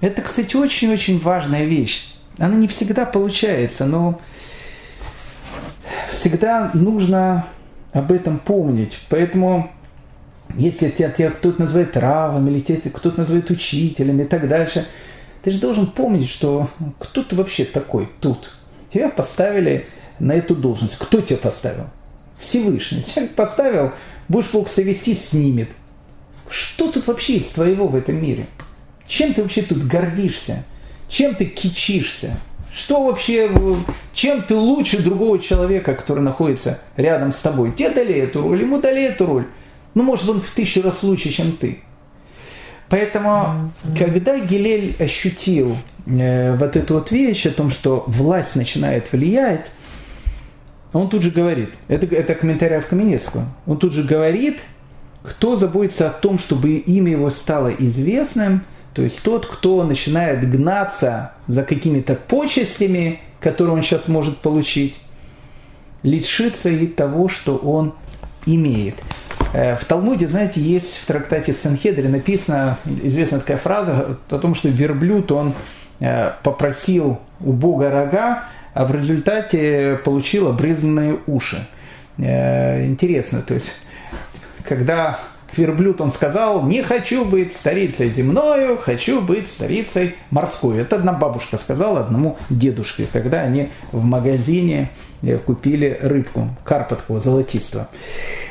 A: Это, кстати, очень-очень важная вещь. Она не всегда получается, но всегда нужно об этом помнить. Поэтому, если тебя, тебя кто-то называет равом, или тебя кто-то называет учителем и так дальше, ты же должен помнить, что кто ты вообще такой тут. Тебя поставили на эту должность. Кто тебя поставил? Всевышний. Человек поставил, будешь Бог себя вести, снимет. Что тут вообще есть твоего в этом мире? Чем ты вообще тут гордишься? Чем ты кичишься? Что вообще, чем ты лучше другого человека, который находится рядом с тобой? Тебе дали эту роль, ему дали эту роль. Ну, может, он в тысячу раз лучше, чем ты. Поэтому, когда Гилель ощутил э, вот эту вот вещь о том, что власть начинает влиять, он тут же говорит, это, это комментарий в Каменецкого, он тут же говорит, кто заботится о том, чтобы имя его стало известным, то есть тот, кто начинает гнаться за какими-то почестями, которые он сейчас может получить, лишится и того, что он имеет. Э, в Талмуде, знаете, есть в трактате Санхедре написана известная такая фраза о том, что верблюд, он э, попросил у Бога рога, а в результате получил обрезанные уши. Э, интересно, то есть, когда верблюд, он сказал, не хочу быть старицей земною, хочу быть старицей морской. Это одна бабушка сказала одному дедушке, когда они в магазине купили рыбку, карпа золотистого.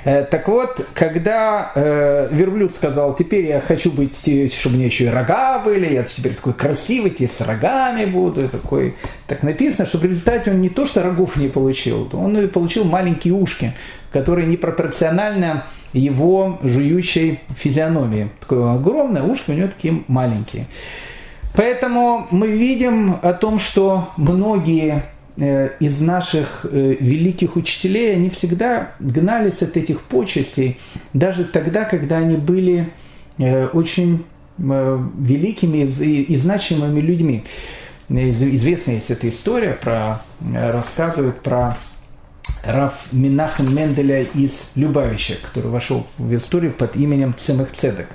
A: Э, так вот, когда э, верблюд сказал, теперь я хочу быть, чтобы у меня еще и рога были, я теперь такой красивый, теперь с рогами буду, такой, так написано, что в результате он не то, что рогов не получил, он и получил маленькие ушки, которые непропорционально его жующей физиономии. Такое огромное ушко, у него такие маленькие. Поэтому мы видим о том, что многие э, из наших э, великих учителей, они всегда гнались от этих почестей, даже тогда, когда они были э, очень великими и значимыми людьми. Известная есть эта история, про, рассказывают про Раф Минахем Менделя из Любавича, который вошел в историю под именем Цемых Цедек.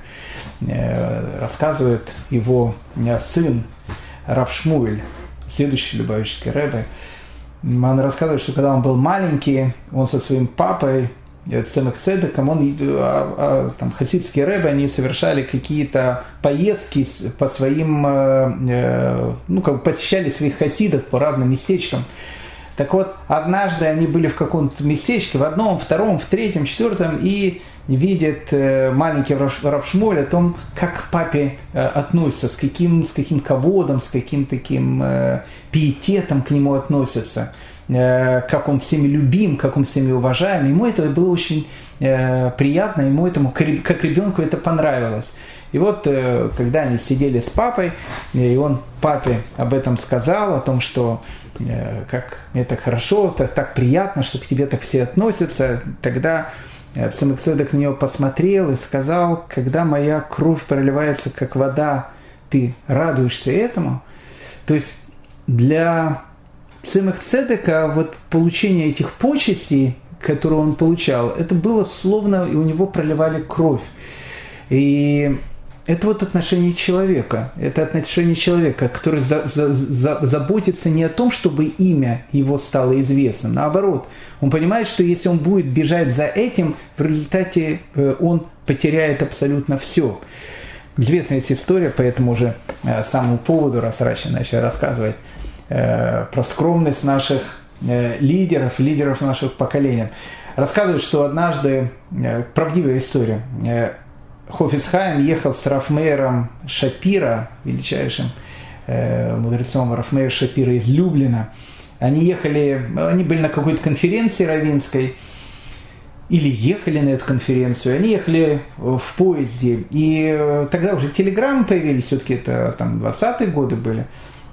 A: Э, рассказывает его э, сын Раф Шмуэль, следующий Любавический рэбе. Он рассказывает, что когда он был маленький, он со своим папой э, Цемых Цедеком, он, а, а, там, хасидские рэбы, они совершали какие-то поездки по своим, ну, как посещали своих хасидов по разным местечкам. Так вот, однажды они были в каком-то местечке, в одном, втором, в третьем, четвертом, и видят э, маленький Равшмоль о том, как к папе э, относятся, с каким, с каким ководом, с каким таким э, пиететом к нему относятся, как он всеми любим, как он всеми уважаем. Ему это было очень приятно, ему этому, как ребенку это понравилось. И вот, когда они сидели с папой, и он папе об этом сказал, о том, что как так хорошо, так, так приятно, что к тебе так все относятся. Тогда Самикседок на него посмотрел и сказал, когда моя кровь проливается как вода, ты радуешься этому. То есть для Цемах Цедека вот получение этих почестей, которые он получал, это было словно у него проливали кровь. И это вот отношение человека. Это отношение человека, который за, за, за, заботится не о том, чтобы имя его стало известным. Наоборот, он понимает, что если он будет бежать за этим, в результате э, он потеряет абсолютно все. Известная есть история по этому же э, самому поводу, раз раньше начали рассказывать, э, про скромность наших лидеров, лидеров нашего поколения. Рассказывают, что однажды, правдивая история, Хофицхайм ехал с Рафмейром Шапира, величайшим э, мудрецом Рафмейр Шапира из Люблина. Они ехали, они были на какой-то конференции равинской, или ехали на эту конференцию, они ехали в поезде. И э, тогда уже телеграммы появились, все-таки это там 20-е годы были,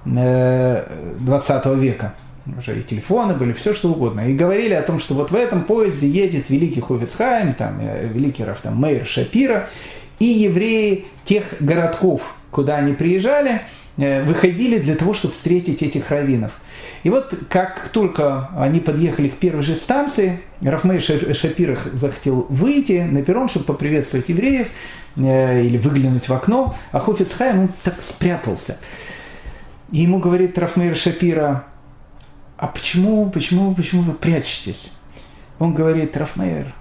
A: 20 э, века уже и телефоны были, все что угодно. И говорили о том, что вот в этом поезде едет великий Хофицхайм, там, э, великий Раф, там, Мейр Шапира, и евреи тех городков, куда они приезжали, э, выходили для того, чтобы встретить этих раввинов. И вот как только они подъехали к первой же станции, Рафмей Шапир захотел выйти на перрон, чтобы поприветствовать евреев э, или выглянуть в окно, а Хофицхайм он так спрятался. И ему говорит Рафмейр Шапира, а почему, почему, почему вы прячетесь? Он говорит, Рафмейер,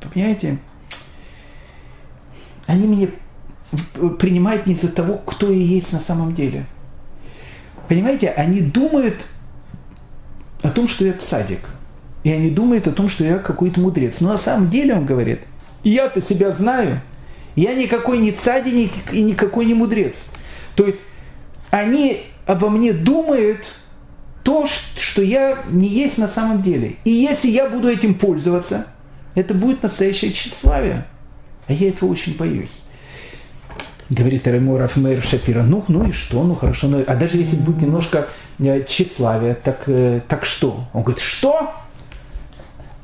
A: понимаете, они меня принимают не за того, кто я есть на самом деле. Понимаете, они думают о том, что я садик. И они думают о том, что я какой-то мудрец. Но на самом деле, он говорит, я-то себя знаю, я никакой не цадик и никакой не мудрец. То есть они обо мне думают то, что я не есть на самом деле. И если я буду этим пользоваться, это будет настоящее тщеславие. А я этого очень боюсь. Говорит Ремур Афмейр Шапира, ну, ну и что, ну хорошо, ну, а даже если будет немножко э, тщеславия, так, э, так что? Он говорит, что?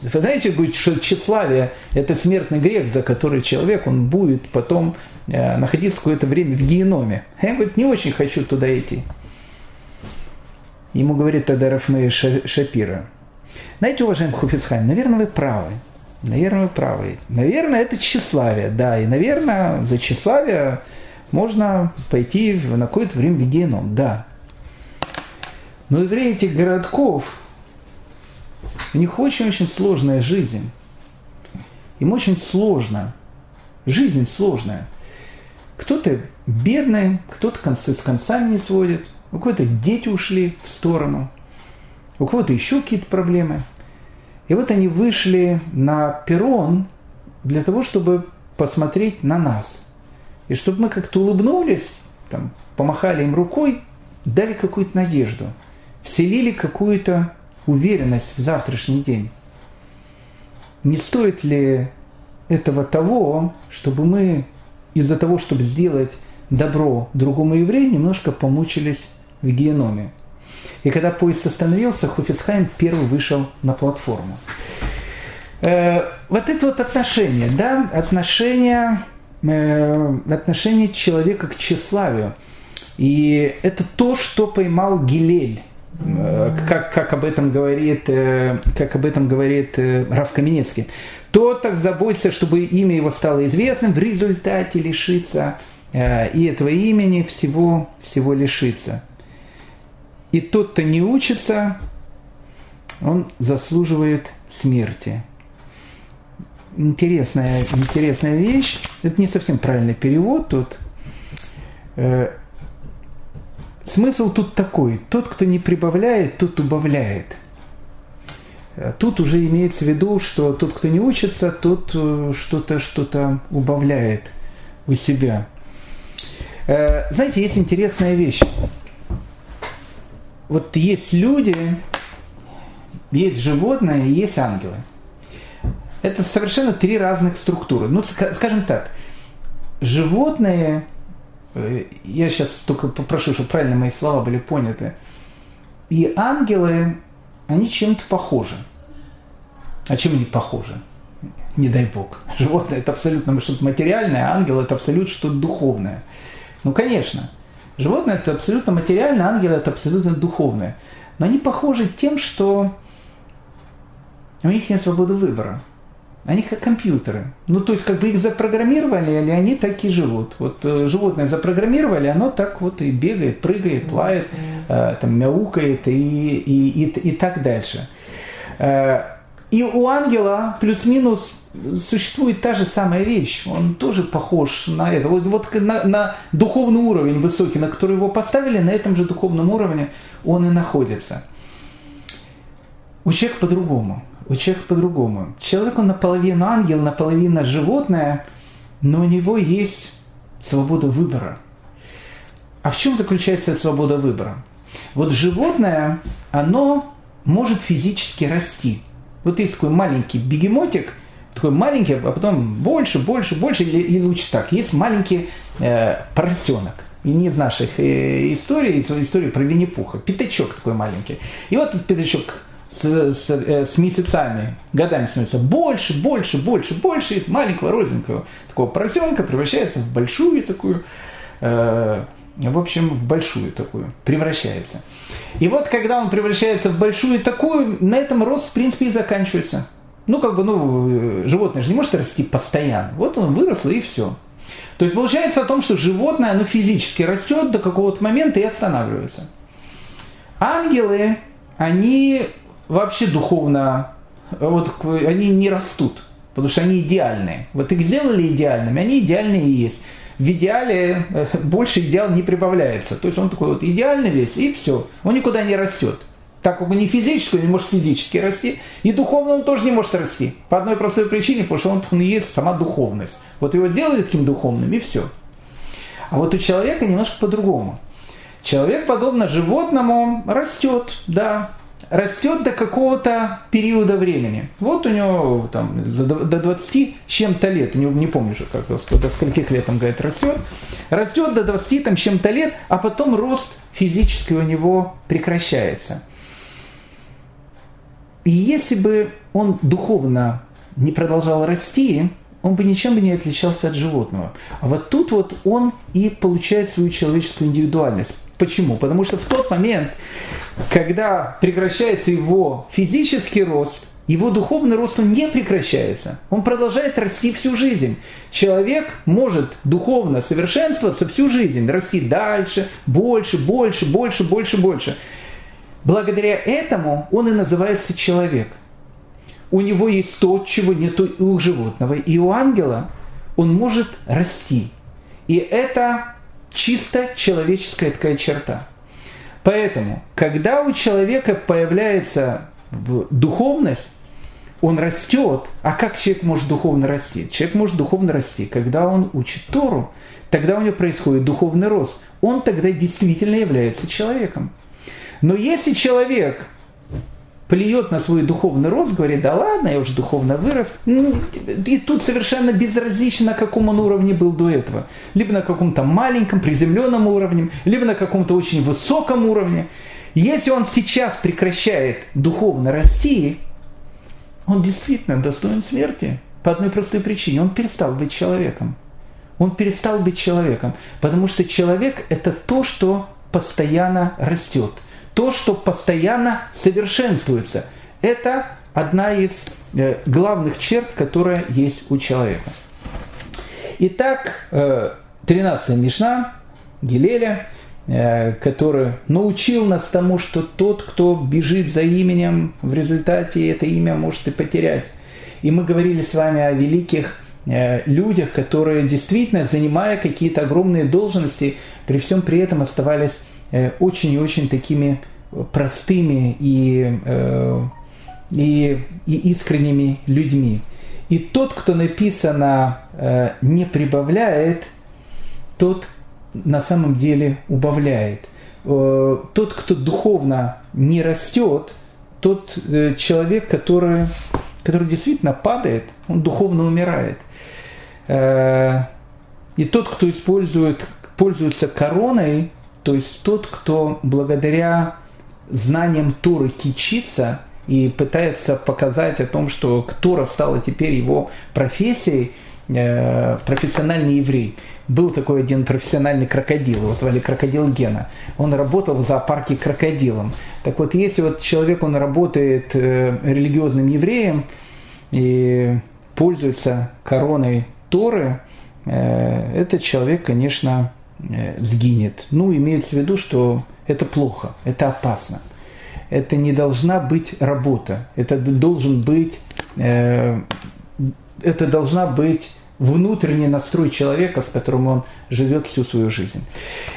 A: Вы знаете, говорит, что тщеславие – это смертный грех, за который человек, он будет потом э, находиться какое-то время в геноме. Я, говорит, не очень хочу туда идти. Ему говорит тогда Рафмей Шапира, знаете, уважаемый Хуфицхайм, наверное, вы правы. Наверное, вы правы. Наверное, это тщеславие, да. И, наверное, за тщеславие можно пойти на какое-то время в геном, да. Но евреи этих городков, у них очень-очень сложная жизнь. Им очень сложно. Жизнь сложная. Кто-то бедный, кто-то с концами не сводит, у кого-то дети ушли в сторону, у кого-то еще какие-то проблемы – и вот они вышли на перрон для того, чтобы посмотреть на нас. И чтобы мы как-то улыбнулись, там, помахали им рукой, дали какую-то надежду, вселили какую-то уверенность в завтрашний день. Не стоит ли этого того, чтобы мы из-за того, чтобы сделать добро другому еврею, немножко помучились в геноме? И когда поезд остановился, Хофисхайм первый вышел на платформу. Э, вот это вот отношение, да, отношение, э, отношение человека к тщеславию. И это то, что поймал Гилель, э, как, как об этом говорит, э, как об этом говорит э, Раф Каменецкий. Тот так заботится, чтобы имя его стало известным, в результате лишится и этого имени всего, всего лишится. И тот, кто не учится, он заслуживает смерти. Интересная, интересная вещь. Это не совсем правильный перевод тут. Э, смысл тут такой. Тот, кто не прибавляет, тот убавляет. Э, тут уже имеется в виду, что тот, кто не учится, тот э, что-то что убавляет у себя. Знаете, есть интересная вещь вот есть люди, есть животные есть ангелы. Это совершенно три разных структуры. Ну, скажем так, животные, э, я сейчас только попрошу, чтобы правильно мои слова были поняты, и ангелы, они чем-то похожи. А чем они похожи? Не дай бог. Животное это абсолютно что-то материальное, а ангел это абсолютно что-то духовное. Ну, конечно. Животное это абсолютно материальное, ангелы это абсолютно духовное. Но они похожи тем, что у них нет свободы выбора. Они как компьютеры. Ну, то есть, как бы их запрограммировали, или они так и живут. Вот э, животное запрограммировали, оно так вот и бегает, прыгает, лает, э, там, мяукает и, и, и, и так дальше. Э, и у ангела плюс-минус существует та же самая вещь. Он тоже похож на это. Вот, вот на, на духовный уровень высокий, на который его поставили, на этом же духовном уровне он и находится. У человека по-другому. У человека по-другому. Человек, он наполовину ангел, наполовину животное, но у него есть свобода выбора. А в чем заключается эта свобода выбора? Вот животное, оно может физически расти. Вот есть такой маленький бегемотик, такой маленький, а потом больше, больше, больше, или, или лучше так, есть маленький э, поросенок. И не из наших э, историй, из истории про Винни-Пуха. Пятачок такой маленький. И вот пятачок с, с, э, с месяцами, годами становится больше, больше, больше, больше. Из маленького розовенького такого поросенка превращается в большую такую, э, в общем, в большую такую, превращается. И вот когда он превращается в большую такую, на этом рост, в принципе, и заканчивается. Ну, как бы, ну, животное же не может расти постоянно. Вот он вырос и все. То есть получается о том, что животное, оно физически растет до какого-то момента и останавливается. Ангелы, они вообще духовно вот они не растут, потому что они идеальные. Вот их сделали идеальными, они идеальные и есть. В идеале э, больше идеал не прибавляется. То есть он такой вот идеальный весь, и все. Он никуда не растет. Так как он не физически, он не может физически расти, и духовно он тоже не может расти. По одной простой причине, потому что он, он и есть сама духовность. Вот его сделали таким духовным, и все. А вот у человека немножко по-другому. Человек, подобно животному, растет, да, растет до какого-то периода времени. Вот у него там, до 20 чем-то лет, не, не помню уже, как, до скольких лет он, говорит, растет. Растет до 20 там, чем-то лет, а потом рост физический у него прекращается. И если бы он духовно не продолжал расти, он бы ничем бы не отличался от животного. А вот тут вот он и получает свою человеческую индивидуальность. Почему? Потому что в тот момент, когда прекращается его физический рост, его духовный рост он не прекращается. Он продолжает расти всю жизнь. Человек может духовно совершенствоваться всю жизнь, расти дальше, больше, больше, больше, больше, больше. Благодаря этому он и называется человек. У него есть то, чего нет у животного. И у ангела он может расти. И это чисто человеческая такая черта. Поэтому, когда у человека появляется духовность, он растет. А как человек может духовно расти? Человек может духовно расти, когда он учит Тору. Тогда у него происходит духовный рост. Он тогда действительно является человеком. Но если человек плюет на свой духовный рост, говорит, да ладно, я уже духовно вырос. Ну, и тут совершенно безразлично, на каком он уровне был до этого. Либо на каком-то маленьком, приземленном уровне, либо на каком-то очень высоком уровне. Если он сейчас прекращает духовно расти, он действительно достоин смерти. По одной простой причине. Он перестал быть человеком. Он перестал быть человеком. Потому что человек – это то, что постоянно растет – то, что постоянно совершенствуется. Это одна из э, главных черт, которая есть у человека. Итак, 13 э, Мишна Гилеля, э, который научил нас тому, что тот, кто бежит за именем, в результате это имя может и потерять. И мы говорили с вами о великих людях, которые действительно, занимая какие-то огромные должности, при всем при этом оставались очень и очень такими простыми и, э, и, и искренними людьми. И тот, кто написано э, не прибавляет, тот на самом деле убавляет. Тот, кто духовно не растет, тот человек, который, который действительно падает, он духовно умирает. И тот, кто использует, пользуется короной, то есть тот, кто благодаря знаниям Туры кичится и пытается показать о том, что Тура стала теперь его профессией, э, профессиональный еврей. Был такой один профессиональный крокодил, его звали крокодил Гена. Он работал в зоопарке крокодилом. Так вот, если вот человек, он работает э, религиозным евреем и пользуется короной Торы, э, этот человек, конечно, сгинет. Ну, имеется в виду, что это плохо, это опасно. Это не должна быть работа. Это должен быть, э, это должна быть внутренний настрой человека, с которым он живет всю свою жизнь.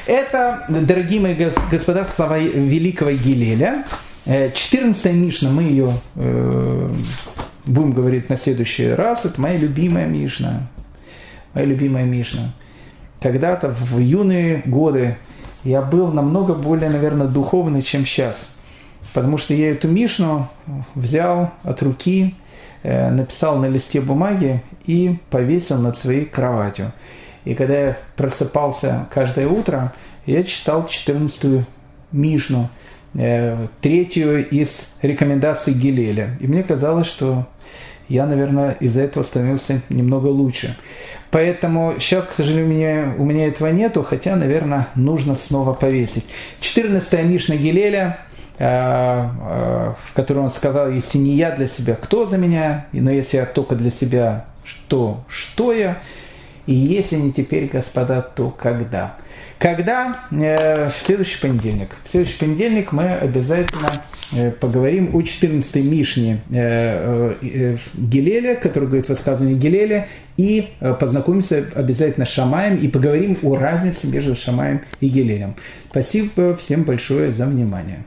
A: Это, дорогие мои господа, слова великого Гилеля. 14 э, Мишна, мы ее э, будем говорить на следующий раз. Это моя любимая Мишна. Моя любимая Мишна когда-то в юные годы я был намного более, наверное, духовный, чем сейчас. Потому что я эту Мишну взял от руки, э, написал на листе бумаги и повесил над своей кроватью. И когда я просыпался каждое утро, я читал 14-ю Мишну, э, третью из рекомендаций Гилеля. И мне казалось, что я, наверное, из-за этого становился немного лучше. Поэтому сейчас, к сожалению, у меня, у меня этого нету, хотя, наверное, нужно снова повесить. 14 Мишна Гилеля, э, э, в которой он сказал, если не я для себя, кто за меня, но если я только для себя, что, что я. И если не теперь, господа, то когда? Когда? Э, в следующий понедельник. В следующий понедельник мы обязательно э, поговорим о 14-й Мишне э, Гелеля, который говорит высказывание Гелеля, и познакомимся обязательно с Шамаем и поговорим о разнице между Шамаем и Гелелем. Спасибо всем большое за внимание.